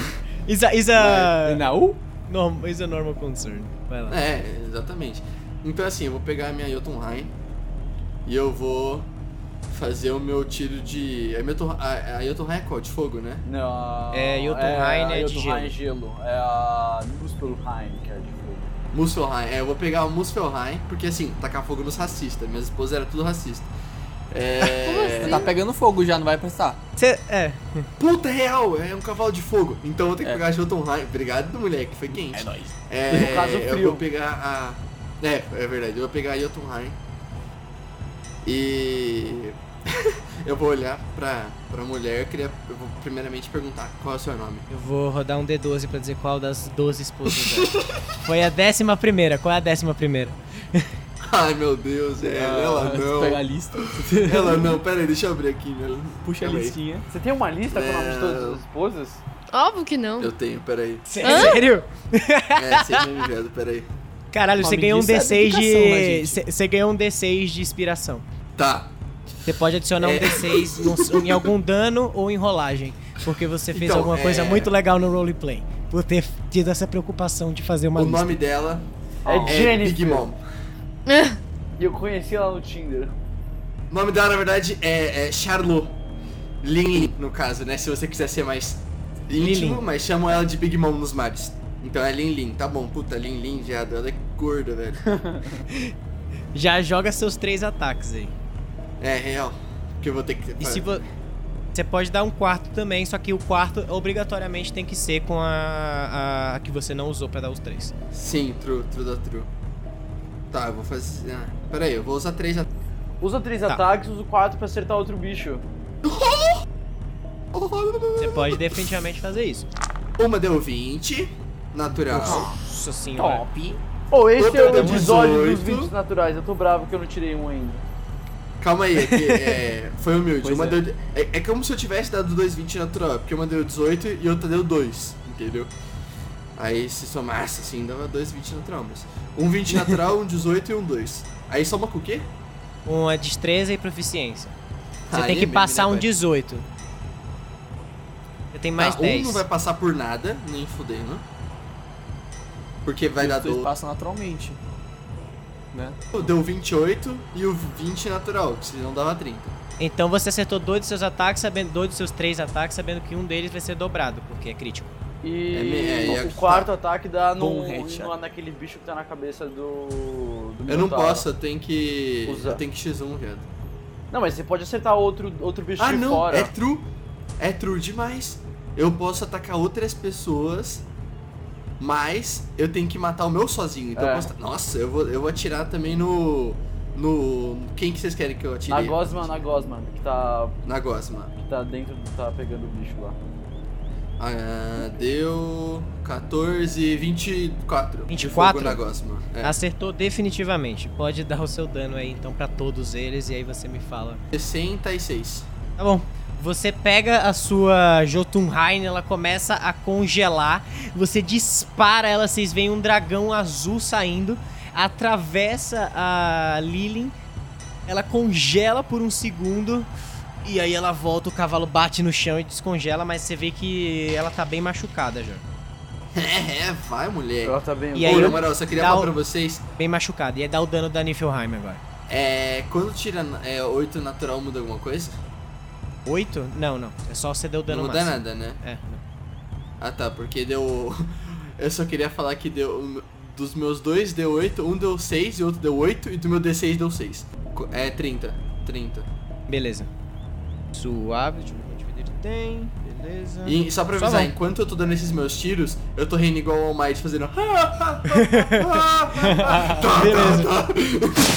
Is a, is a, Não? norm, is a normal concern. Vai lá. É, exatamente. Então assim, eu vou pegar a minha Jotunheim e eu vou fazer o meu tiro de. A, Jotunheim- é qual? De fogo, né? Não, É, Jotunheim a é de Jotunheim gelo. É a Muspelheim, que é de fogo. Muspelheim. É, eu vou pegar o Muspelheim, porque assim, tacar fogo nos racistas. Minha esposa era tudo racista. É. assim? Tá pegando fogo já, não vai prestar. Cê, é, Puta, é real, é um cavalo de fogo. Então eu vou ter que É. pegar a Jotunheim. Obrigado, moleque, foi quente. nóis. É, No caso, eu frio. vou pegar a. É, é verdade, eu vou pegar a Jotunheim. E. eu vou olhar pra, pra mulher, eu queria. Eu vou primeiramente perguntar qual é o seu nome. eu vou rodar um D12 pra dizer qual das 12 esposas é. Foi a décima primeira. Qual é a décima primeira? Ai meu Deus, é, ela Ah, Pegar a não. lista. Ela não, pera aí, deixa eu abrir aqui, né? Puxa a Calma aí. listinha. Você tem uma lista com o nome de todas Não. as esposas? Óbvio que não. Eu tenho, pera aí. Sério? É, sem meme, viado, pera aí. Caralho, você ganhou um é D6 dedicação, né, de. Você você ganhou um D6 de inspiração. Tá. Você pode adicionar um É. D6 no- em algum dano ou em rolagem. Porque você fez Então, alguma coisa é- muito legal no roleplay. Por ter tido essa preocupação de fazer uma o lista. nome dela É é Jennifer. Big Mom. E eu conheci ela no Tinder. O nome dela, na verdade, é, é Charlot. Lin Lin, no caso, né? Se você quiser ser mais íntimo, Lin. mas chamam ela de Big Mom nos mares. Então é Lin Lin, tá bom, puta, Lin Lin, viado, ela é gorda, velho. Já joga seus três ataques aí. É, real. Que eu vou ter que. E se vo... Você pode dar um quarto também, só que o quarto obrigatoriamente tem que ser com a, a, a que você não usou pra dar os três. Sim, true, true da true. Tá, eu vou fazer. Ah, pera aí, eu vou usar três ataques. Usa três Tá. ataques, usa quatro pra acertar outro bicho. Você pode definitivamente fazer isso. Uma deu 20, natural. Nossa senhora. Top. Pô, esse Outra é o deu episódio dos 18. 20 naturais. Eu tô bravo que eu não tirei um ainda. Calma aí, é que, é, foi humilde. Pois uma é. deu. É, é como se eu tivesse dado 2,20 natural, porque uma deu 18 e outra deu 2, entendeu? Aí se somasse assim, dava 2,20 natural, mas. Um 20 natural, um 18 e um 2. Aí soma com o quê? Uma destreza e proficiência. Você Ah, tem é que passar né, um pai? 18. Você tem mais tá, 10. Um não vai passar por nada, nem fudendo. Porque vai dar Os dois do. passam naturalmente. Né? Deu 28 e o 20 natural, que senão dava 30. Então você acertou dois dos seus ataques, sabendo dois dos seus três ataques, sabendo que um deles vai ser dobrado, porque é crítico. E É é, e o é- quarto ataque dá no, no- naquele bicho que tá na cabeça do. do Eu não posso, eu tenho que. Usa. Eu tenho que X1, viado. Não, mas você pode acertar outro, outro bicho Ah, de não, fora. é true. É true demais. Eu posso atacar outras pessoas, mas eu tenho que matar o meu sozinho. Então É. eu posso... Nossa, eu vou, eu vou atirar também no. No. Quem que vocês querem que eu atire? Na Gosman, na Gosman, que tá, Na Gosma. que tá dentro, tá pegando o bicho lá. Ah, deu 14, 24. 24? De fogo na gosma. É. Acertou definitivamente. Pode dar o seu dano aí então pra todos eles e aí você me fala. 66. Tá bom. Você pega a sua Jotunheim, ela começa a congelar. Você dispara ela, vocês veem um dragão azul saindo, atravessa a Lilin, ela congela por um segundo e aí ela volta, o cavalo bate no chão e descongela, mas você vê que ela tá bem machucada já. É, é, vai, mulher. Ela tá bem. E aí Pô, eu- na moral, eu só queria falar o- pra vocês. Bem machucada. E aí dá o dano da Niflheim agora. É. Quando tira é, 8 natural, muda alguma coisa? Oito? Não, não. É só você deu dano não muda máximo. nada, né? É, não. Ah tá, porque deu. Eu só queria falar que deu. Dos meus dois deu 8, um deu 6 e outro deu 8, e do meu D6 deu 6. Co- É 30. 30. Beleza. Suave, deixa eu ver quanto de vida ele tem. Beleza. E só pra Só avisar, vai. enquanto eu tô dando esses meus tiros, eu tô rindo igual o All Might fazendo. Beleza.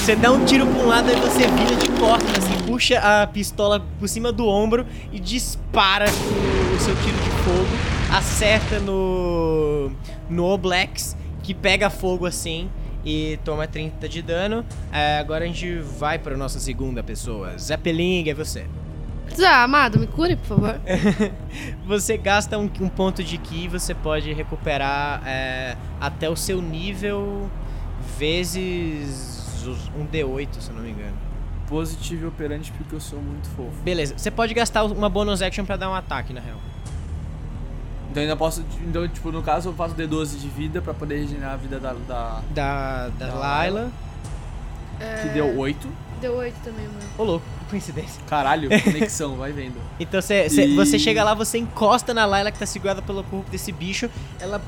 Você dá um tiro pra um lado, aí você vira de costas, assim, puxa a pistola por cima do ombro e dispara o, o seu tiro de fogo. Acerta no. no Oblex, que pega fogo assim e toma 30 de dano. É, agora a gente vai pra nossa segunda pessoa. Zeppelin, é você. Ah, amado, me cure, por favor. Você gasta um, um ponto de ki e você pode recuperar é, até o seu nível vezes um D8, se eu não me engano. Positivo e operante porque eu sou muito fofo. Beleza, você pode gastar uma bonus action pra dar um ataque, na real. Então ainda posso. Então, tipo, no caso eu faço D12 de vida pra poder regenerar a vida da. da- Da, da Da Layla. que deu 8. Deu 8 também, mano. Ô louco, coincidência. Caralho, conexão, vai vendo. Então cê, cê- E- você chega lá, você encosta na Layla que tá segurada pelo corpo desse bicho, ela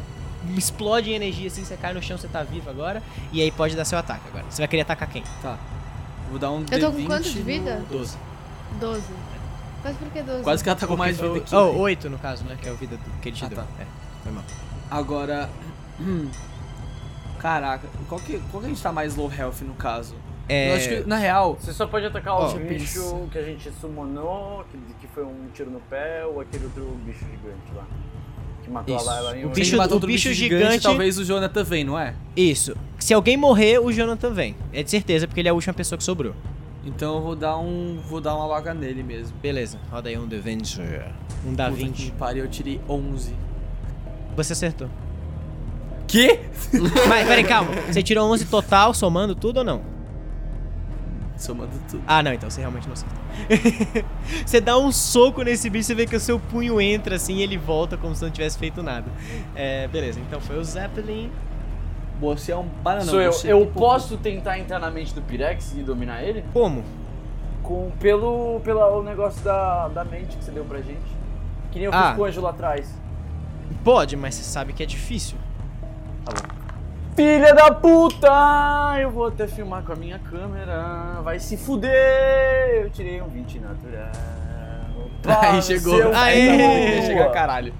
explode em energia assim, você cai no chão, você tá vivo agora, e aí pode dar seu ataque agora. Você vai querer atacar quem? Tá. Vou dar um Eu tô com D20 quanto de vida? 12. 12. Mas por que 12? Quase que ela tá com mais vida que oh, eu. 8 no caso, né? Que é a vida do, que ele te Ah, deu. tá. É, foi mal. Agora. hum, Caraca, qual que, qual que a gente tá mais low health no caso? É, Eu acho que, na real, Você só pode atacar o eu bicho que a gente summonou, que, que foi um tiro no pé, ou aquele outro bicho gigante lá. Que matou Isso. a Layla em O um- bicho- ele matou o bicho bicho gigante- talvez o Jonathan vem, não é? Isso. Se alguém morrer, o Jonathan vem. É de certeza, porque ele é a última pessoa que sobrou. Então eu vou dar um. Vou dar uma loga nele mesmo. Beleza, roda aí um The Venture. Um da Puta 20. que pariu, eu tirei 11. Você acertou. Que? Mas, peraí, calma. Você tirou 11 total, somando tudo ou não? Somando tudo. Ah, não, então você realmente não acertou. você dá um soco nesse bicho, você vê que o seu punho entra assim e ele volta como se não tivesse feito nada. É, beleza, então foi o Zeppelin. Você é um banana. Sou eu. você Eu tipo- posso tentar entrar na mente do Pirex e dominar ele? Como? Com, pelo pelo negócio da, da mente que você deu pra gente. Que nem eu fiz Ah. com o anjo lá atrás. Pode, mas você sabe que é difícil. Filha da puta! Eu vou até filmar com a minha câmera. Vai se fuder! Eu tirei um 20 natural. Pá, Aí chegou. rua. chegar caralho.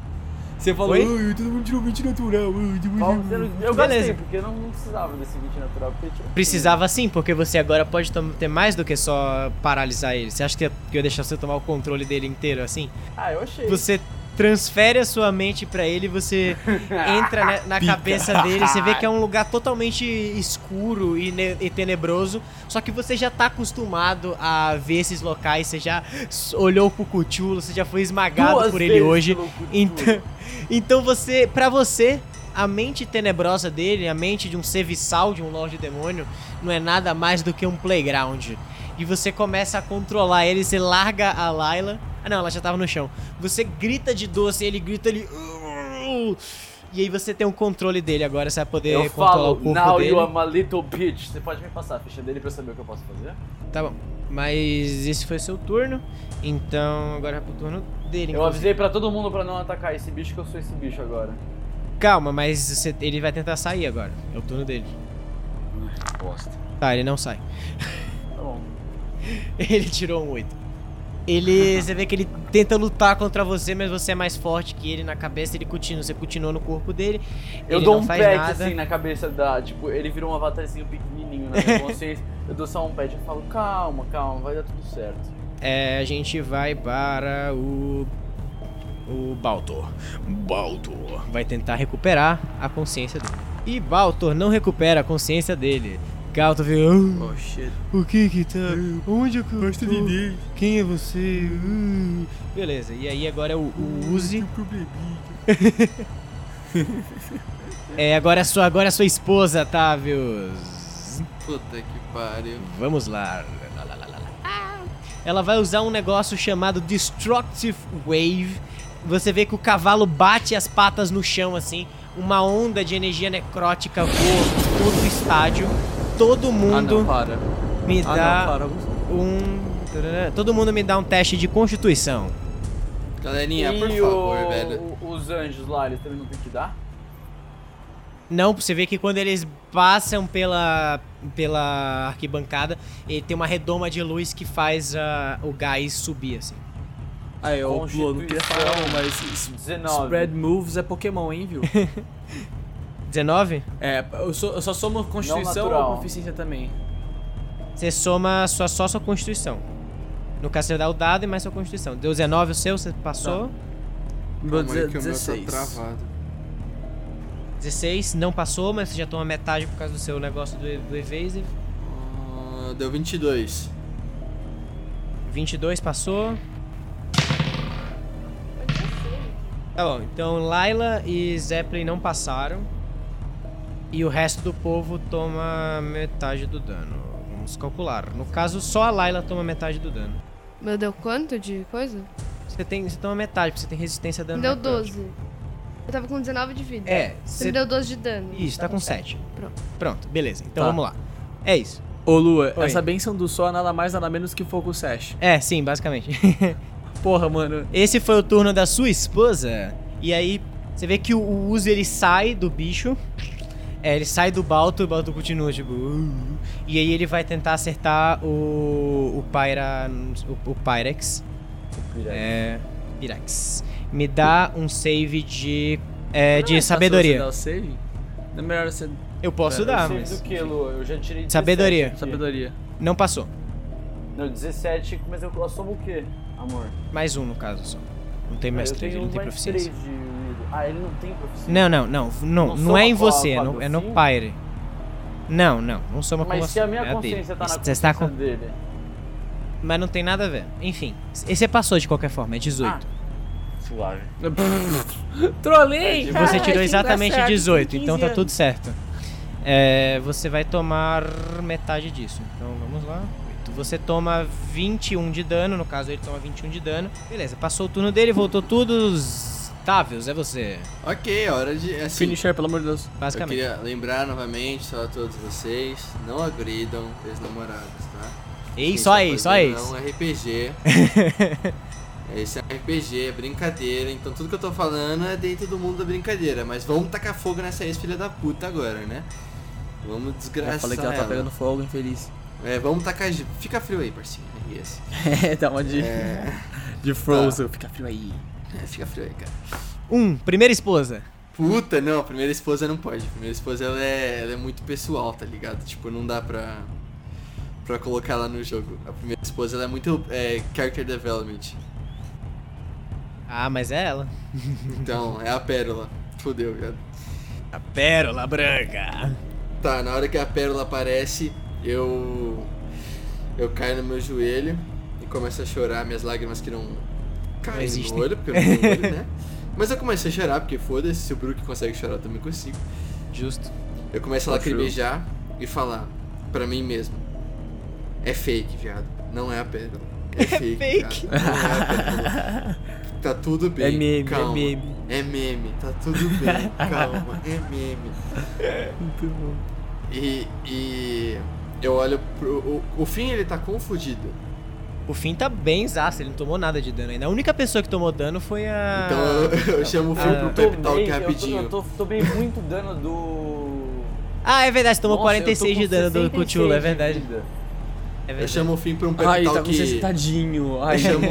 Você falou, Oi? "Ai, todo mundo tirou 20 natural. tipo, Eu, gastei, porque eu não, não precisava desse 20 natural. Porque tinha- Precisava sim, porque você agora pode ter mais do que só paralisar ele. Você acha que eu ia deixar você tomar o controle dele inteiro assim? Ah, eu achei. Você transfere a sua mente pra ele, você entra né, na cabeça dele, você vê que é um lugar totalmente escuro e, e tenebroso, só que você já tá acostumado a ver esses locais, você já olhou pro Cthulhu, você já foi esmagado Duas por ele hoje. Então, então você, pra você, a mente tenebrosa dele, a mente de um serviçal, de um Lorde Demônio, não é nada mais do que um playground. E você começa a controlar ele, você larga a Layla. Ah não, ela já tava no chão. Você grita de doce, ele grita ele. "Uh!" E aí você tem o controle dele agora, você vai poder Eu controlar falo, o corpo now dele. you are my little bitch. Você pode me passar a ficha dele pra eu saber o que eu posso fazer? Tá bom. Mas esse foi seu turno. Então agora é pro turno dele. Eu inclusive. avisei pra todo mundo pra não atacar esse bicho, que eu sou esse bicho agora. Calma, mas você- ele vai tentar sair agora. É o turno dele. Bosta. Tá, ele não sai. Ele tirou um 8. Ele. Você vê que ele tenta lutar contra você, mas você é mais forte que ele na cabeça, ele continua, você continua no corpo dele. Eu ele dou não um pet nada. assim na cabeça da. Tipo, ele virou um avatarzinho pequenininho na minha consciência. Eu dou só um pet e falo, calma, calma, vai dar tudo certo. É, a gente vai para o. o Baltor. Baltor vai tentar recuperar a consciência dele. E Baltor não recupera a consciência dele. Galto vê, "Ah, Oh shit. o que que tá? Onde é eu tô? Quem é você? Uh." Beleza, e aí agora é o, o Uzi. é, agora é a sua, agora é a sua esposa, Tavius. Puta que pariu. Vamos lá. Ela vai usar um negócio chamado Destructive Wave. Você vê que o cavalo bate as patas no chão assim, uma onda de energia necrótica voa por todo o estádio. Todo Ah, mundo não, para. me Ah, dá não, para. um. Todo mundo me dá um teste de constituição. Galerinha, por e favor, o- velho. os anjos lá, eles também não tem que dar? Não, você vê que quando eles passam pela, pela arquibancada, ele tem uma redoma de luz que faz ah, o gás subir, assim. Aí, Blue, não queria falar, mas s- 19. Spread Moves é Pokémon, hein, viu? 19? é, eu, sou, eu só somo Constituição natural. ou Proficiência também? Você soma só, só sua constituição. No caso, você dá o dado e mais sua constituição. Deu 19 o seu, você passou. Meu Calma aí que o meu 16. tá travado. 16, não passou, mas você já toma metade por causa do seu negócio do, do evasive. Ah, deu 22. 22 passou. Tá bom, então Laila e Zeppelin não passaram. E o resto do povo toma metade do dano. Vamos calcular. No caso, só a Laila toma metade do dano. Meu, deu quanto de coisa? Você, tem, você toma metade, porque você tem resistência a dano. Me deu necrótico. 12. Eu tava com 19 de vida. É, Você me deu 12 de dano. Isso, tá com 7. Pronto. Pronto, beleza. Então Tá. vamos lá. É isso. Ô, Lua, Oi. essa benção do sol é nada mais, nada menos que Fogo Sash. É, sim, basicamente. Porra, mano. Esse foi o turno da sua esposa. E aí, você vê que o, o Uzi ele sai do bicho. É, ele sai do Balto e o Balto continua, tipo. "Uh". E aí ele vai tentar acertar o. O Pyra. O, o Pyrex. É. Pyrex. Me dá um save de. É, de Não é fácil sabedoria. você dar o save? Não é melhor você. Eu posso Pera, dar, Sei mas. do que, Lu? Eu já tirei 17 Sabedoria. aqui. Sabedoria. Não passou. Não, 17, mas eu assomo o quê, amor? Mais um no caso só. Não tem mais ele não tem proficiência. Ah, ele não tem proficiência? Não, não, não. Não, Não não, é em você, é no, é no? Pyre. Não, não. Não soma com Mas você. se a minha é dele. consciência tá na Você consciência está com... dele... Mas não tem nada a ver. Enfim, esse passou de qualquer forma, é 18. Ah, Suave. Trolei! E você tirou exatamente 18, então tá tudo certo. É, você vai tomar metade disso. Então vamos lá. Você toma 21 de dano, no caso ele toma 21 de dano. Beleza, passou o turno dele, voltou tudo. Távios, é você. Ok, hora de. Assim, Finisher, pelo amor de Deus. eu Basicamente. queria lembrar novamente só a todos vocês: não agridam ex-namorados, tá? Ei, Quem só tá aí, só fazendo isso. É um RPG. Esse é um RPG, é brincadeira. Então tudo que eu tô falando é dentro do mundo da brincadeira. Mas vamos tacar fogo nessa ex-filha da puta agora, né? Vamos desgraçar. Eu falei que ela tá pegando fogo, infeliz. É, vamos tacar. Fica frio aí, parceiro. Yes. É, dá uma de. É, De Frozen. Fica frio aí. é, fica frio aí, cara. Um, primeira esposa. Puta, não, a primeira esposa não pode. A primeira esposa ela é, ela é muito pessoal, tá ligado? Tipo, não dá pra, pra colocar ela no jogo. A primeira esposa ela é muito é, character development. Ah, mas é ela. Então, é a pérola. Fudeu, viado. A pérola branca. Tá, na hora que a pérola aparece, eu. Eu caio no meu joelho e começo a chorar, minhas lágrimas que não caem existem. no olho, porque eu não tenho olho, né? Mas eu começo a chorar, porque foda-se, se o Brook consegue chorar, eu também consigo. Justo. Eu começo a true. lacrimejar e falar pra mim mesmo. É fake, viado. Não é a pérola. É fake. fake. viado. Não é a pérola. Tá tudo bem. É meme, é calma. meme. É meme. Tá tudo bem. Calma. É meme. Muito bom. E, e eu olho pro. O, o fim ele tá confundido. O Finn tá bem zaço, ele não tomou nada de dano ainda. A única pessoa que tomou dano foi a. Então eu, eu chamo o fim Ah. pro Eu pep talk eu tô- rapidinho. Eu, tô, tomei muito dano do... Ah, é verdade, você tomou Nossa, eu tô 46 de dano do 66 Cthulhu, é de verdade. É Eu chamo o fim pra um pep Ai, tá talk. com você tadinho. Ai, eu, chamo,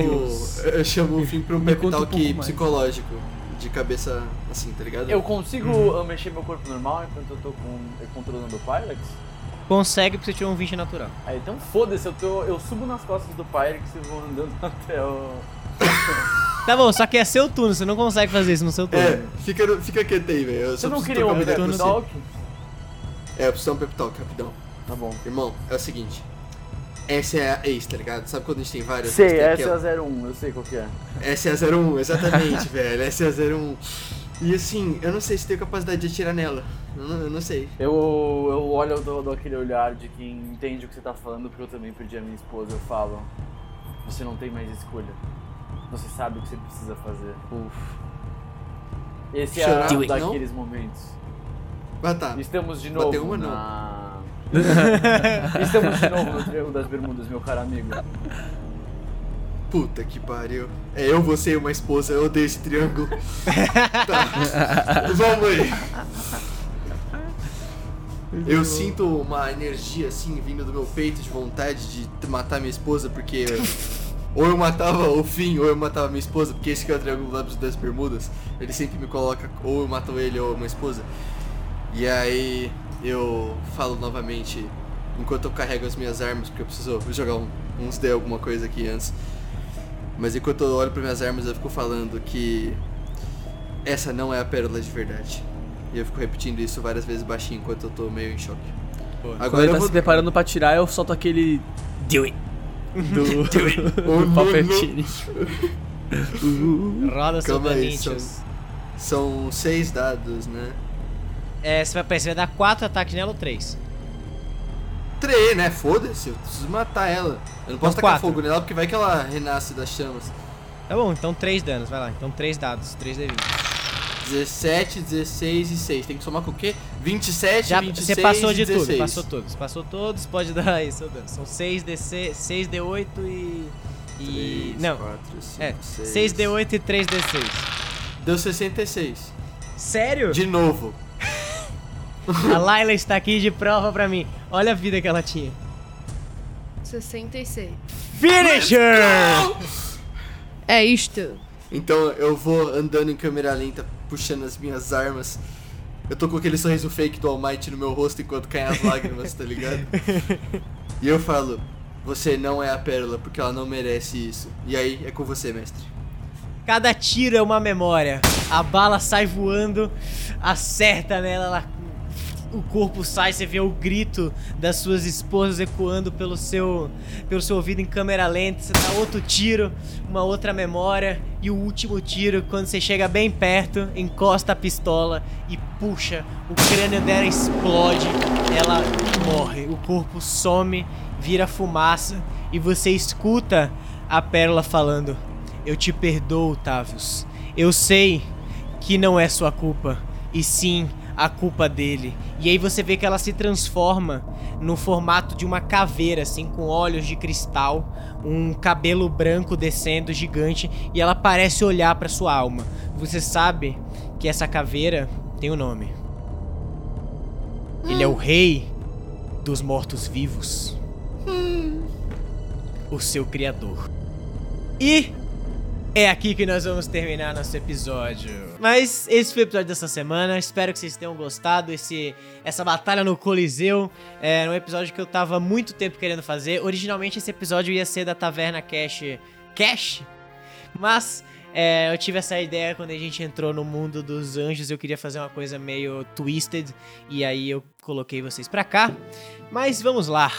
eu chamo o fim pra um pep um talk psicológico. De cabeça assim, tá ligado? Eu consigo uh, mexer meu corpo normal enquanto eu tô com, controlando o Pyrex? Consegue porque você tirou um 20 natural. Aí então foda-se, eu, tô, eu subo nas costas do Pyrex e vou andando até o. Tá bom, só que é seu turno, você não consegue fazer isso no seu turno. É, fica, no- fica quieto aí, velho. Eu Você só não preciso queria trocar um uma ideia pep com você. talk? É, opção Pep Talk, rapidão. Tá bom. Irmão, é o seguinte. Essa é a ex, tá ligado? Sabe quando a gente tem várias? Sei, A gente tem essa aquela- é a 01, eu sei qual que é. Essa é a 01, exatamente, velho. Essa é a 01. E assim, eu não sei se tenho capacidade de atirar nela. Eu não, eu não sei. Eu, eu olho, eu dou, dou aquele olhar de quem entende o que você tá falando, porque eu também perdi a minha esposa. Eu falo, você não tem mais escolha. Você sabe o que você precisa fazer. Esse é Chorar, um não? daqueles momentos. Ah, tá. Estamos de novo Bateu uma, na... Estamos de novo no Triângulo das Bermudas, meu caro amigo. Puta que pariu. É eu, você e uma esposa, eu odeio esse triângulo. tá. Vamos aí. Eu sinto uma energia assim vindo do meu peito de vontade de matar minha esposa, porque ou eu matava o fim, ou eu matava minha esposa, porque esse que é o triângulo das- das bermudas. Ele sempre me coloca ou eu mato ele ou uma esposa. E aí eu falo novamente, enquanto eu carrego as minhas armas, porque eu preciso jogar um- uns D alguma coisa aqui antes. Mas enquanto eu olho para minhas armas, eu fico falando que essa não é a pérola de verdade. E eu fico repetindo isso várias vezes baixinho enquanto eu tô meio em choque. Quando Agora ele eu tá vou se preparando pra tirar, eu solto aquele. Do it! Do. Do Palpatine. Roda Calma aí, Corinthians. São seis dados, né? É, você vai, você vai dar 4 ataques nela ou 3? Três, né? Foda-se, eu preciso matar ela. Eu não posso Então, tacar quatro. fogo nela porque vai que ela renasce das chamas. Tá bom, então 3 danos, vai lá. Então 3 dados, 3 D20. 17, 16 e 6. Tem que somar com o quê? 27, Já, 26 você passou de e 16. tudo, passou todos. Passou todos, pode dar isso. dano. São 6 D6, 6 D8 e. E. Não, quatro, cinco, é. seis. 6 D8 e 3 D6. Deu 66. Sério? De novo. A Layla está aqui de prova pra mim. Olha a vida que ela tinha. 66. Finisher! É isto. Então eu vou andando em câmera lenta, puxando as minhas armas. Eu tô com aquele sorriso fake do All Might no meu rosto enquanto caem as lágrimas, tá ligado? E eu falo, você não é a pérola, porque ela não merece isso. E aí, é com você, mestre. Cada tiro é uma memória. A bala sai voando, acerta nela, ela- o corpo sai, você vê o grito das suas esposas ecoando pelo seu, pelo seu ouvido em câmera lenta. Você dá outro tiro, uma outra memória. E o último tiro, quando você chega bem perto, encosta a pistola e puxa. O crânio dela explode, ela morre. O corpo some, vira fumaça. E você escuta a pérola falando. Eu te perdoo, Tavius. Eu sei que não é sua culpa, e sim a culpa dele. E aí você vê que ela se transforma no formato de uma caveira, assim, com olhos de cristal, um cabelo branco descendo gigante, e ela parece olhar para sua alma. Você sabe que essa caveira tem um nome. Ele é o rei dos mortos-vivos. O seu criador. E é aqui que nós vamos terminar nosso episódio. Mas esse foi o episódio dessa semana. Espero que vocês tenham gostado. Esse, essa batalha no Coliseu é um episódio que eu tava muito tempo querendo fazer. Originalmente esse episódio ia ser da Taverna Cash. Cash? Mas é, eu tive essa ideia quando a gente entrou no mundo dos anjos. Eu queria fazer uma coisa meio twisted. E aí eu coloquei vocês pra cá. Mas vamos lá.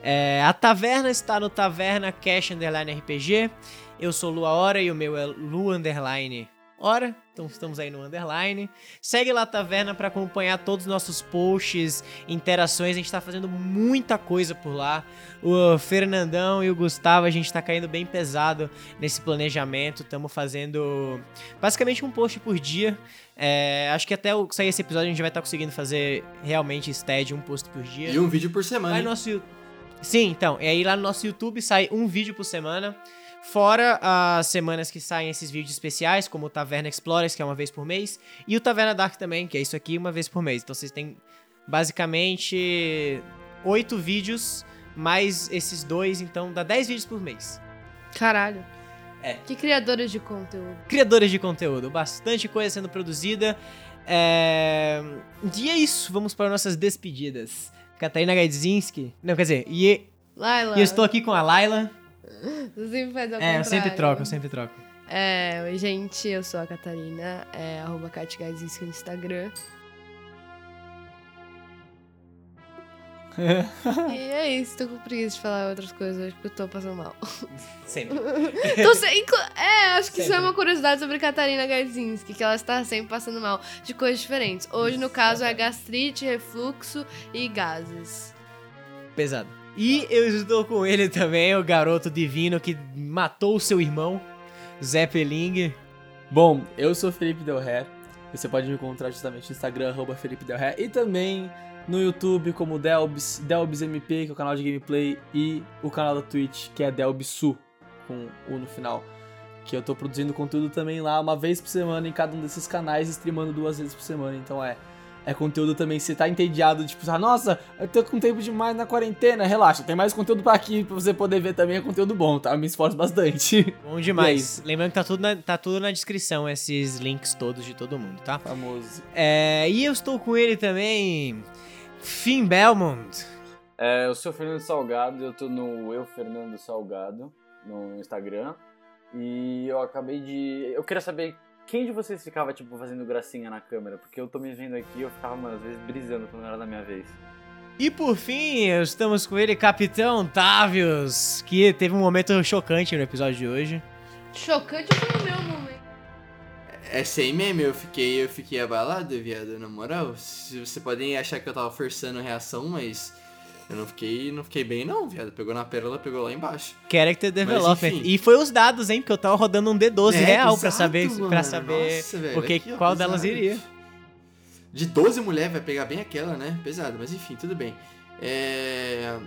É, a taverna está no Taverna Cash Underline RPG. Eu sou Lua Hora e o meu é Lu Underline Hora. Então estamos aí no Underline. Segue lá a taverna para acompanhar todos os nossos posts, interações. A gente tá fazendo muita coisa por lá. O Fernandão e o Gustavo, a gente tá caindo bem pesado nesse planejamento. Estamos fazendo basicamente um post por dia. É, acho que até o- sair esse episódio a gente vai estar conseguindo fazer realmente steady, um post por dia. E um vídeo por semana. No nosso Sim, então. E aí lá no nosso YouTube sai um vídeo por semana. Fora as semanas que saem esses vídeos especiais, como o Taverna Explorers, que é uma vez por mês, e o Taverna Dark também, que é isso aqui, uma vez por mês. Então vocês têm basicamente oito vídeos, mais esses dois, então dá 10 vídeos por mês. Caralho. É. Que criadores de conteúdo. Criadores de conteúdo, bastante coisa sendo produzida. É... E é isso, vamos para nossas despedidas. Catarina Gaidzinski. Não, quer dizer, e, Laila. e eu estou aqui com a Laila. Você sempre faz ao É, eu sempre contrário. troco, eu sempre troco. É, oi, gente, eu sou a Catarina, é arroba no Instagram. e é isso, tô com preguiça de falar outras coisas hoje porque eu tô passando mal. Sempre. Se- inclu- É, acho que isso é Sempre. uma curiosidade sobre Catarina Garzinski, que ela está sempre passando mal de coisas diferentes. Hoje, no caso, é gastrite, refluxo e gases. Pesado. E eu estou com ele também, o garoto divino que matou o seu irmão, Zé Peling. Bom, eu sou Felipe Del Ré. Você pode me encontrar justamente no Instagram, arroba Felipe Del Ré. E também no YouTube como Delbs, DelbsMP, que é o canal de gameplay, e o canal da Twitch, que é Delbsu, com U no final. Que eu tô produzindo conteúdo também lá uma vez por semana em cada um desses canais, streamando duas vezes por semana. Então é. É conteúdo também, se tá entediado, tipo, ah, nossa, eu tô com tempo demais na quarentena, relaxa, tem mais conteúdo pra aqui pra você poder ver também, é conteúdo bom, tá? Eu me esforço bastante. Bom demais. Lembrando que tá tudo, na, tá tudo na descrição, esses links todos de todo mundo, tá? Famoso. É, e eu estou com ele também, Finn Belmont. É, eu sou o Fernando Salgado, eu tô no Eu Fernando Salgado no Instagram. E eu acabei de. Eu queria saber quem de vocês ficava, tipo, fazendo gracinha na câmera, porque eu tô me vendo aqui e eu ficava, mano, às vezes brisando quando era da minha vez. E por fim, estamos com ele, Capitão Tavius, que teve um momento chocante no episódio de hoje. Chocante foi o meu momento. É sem meme, eu fiquei, eu fiquei abalado, viado, na moral. Se Você podem achar que eu tava forçando reação, mas eu não fiquei, não fiquei bem não, viado. Pegou na pérola, pegou lá embaixo. Character Development. enfim. E foi os dados, hein? Porque eu tava rodando um D12 É, real pra exato, saber, mano. pra saber Nossa, velho, porque, aqui, ó, qual delas pesado. iria. De 12 mulheres vai pegar bem aquela, né? Pesado, mas enfim, tudo bem. É...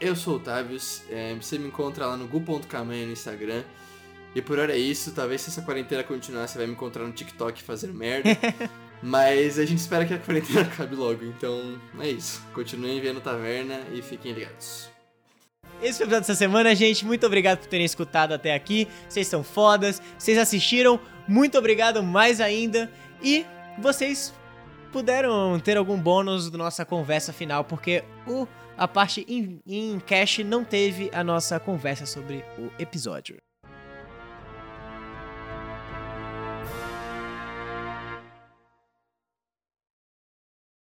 Eu sou o Tavius, é, você me encontra lá no gu.camanha no Instagram. E por hora é isso, talvez se essa quarentena continuar, você vai me encontrar no TikTok fazendo merda. mas a gente espera que a quarentena acabe logo, então é isso. Continuem vendo Taverna e fiquem ligados. Esse foi o episódio dessa semana, gente. Muito obrigado por terem escutado até aqui. Vocês são fodas. Vocês assistiram. Muito obrigado mais ainda. E vocês puderam ter algum bônus da nossa conversa final, porque o, a parte em, em cash não teve a nossa conversa sobre o episódio.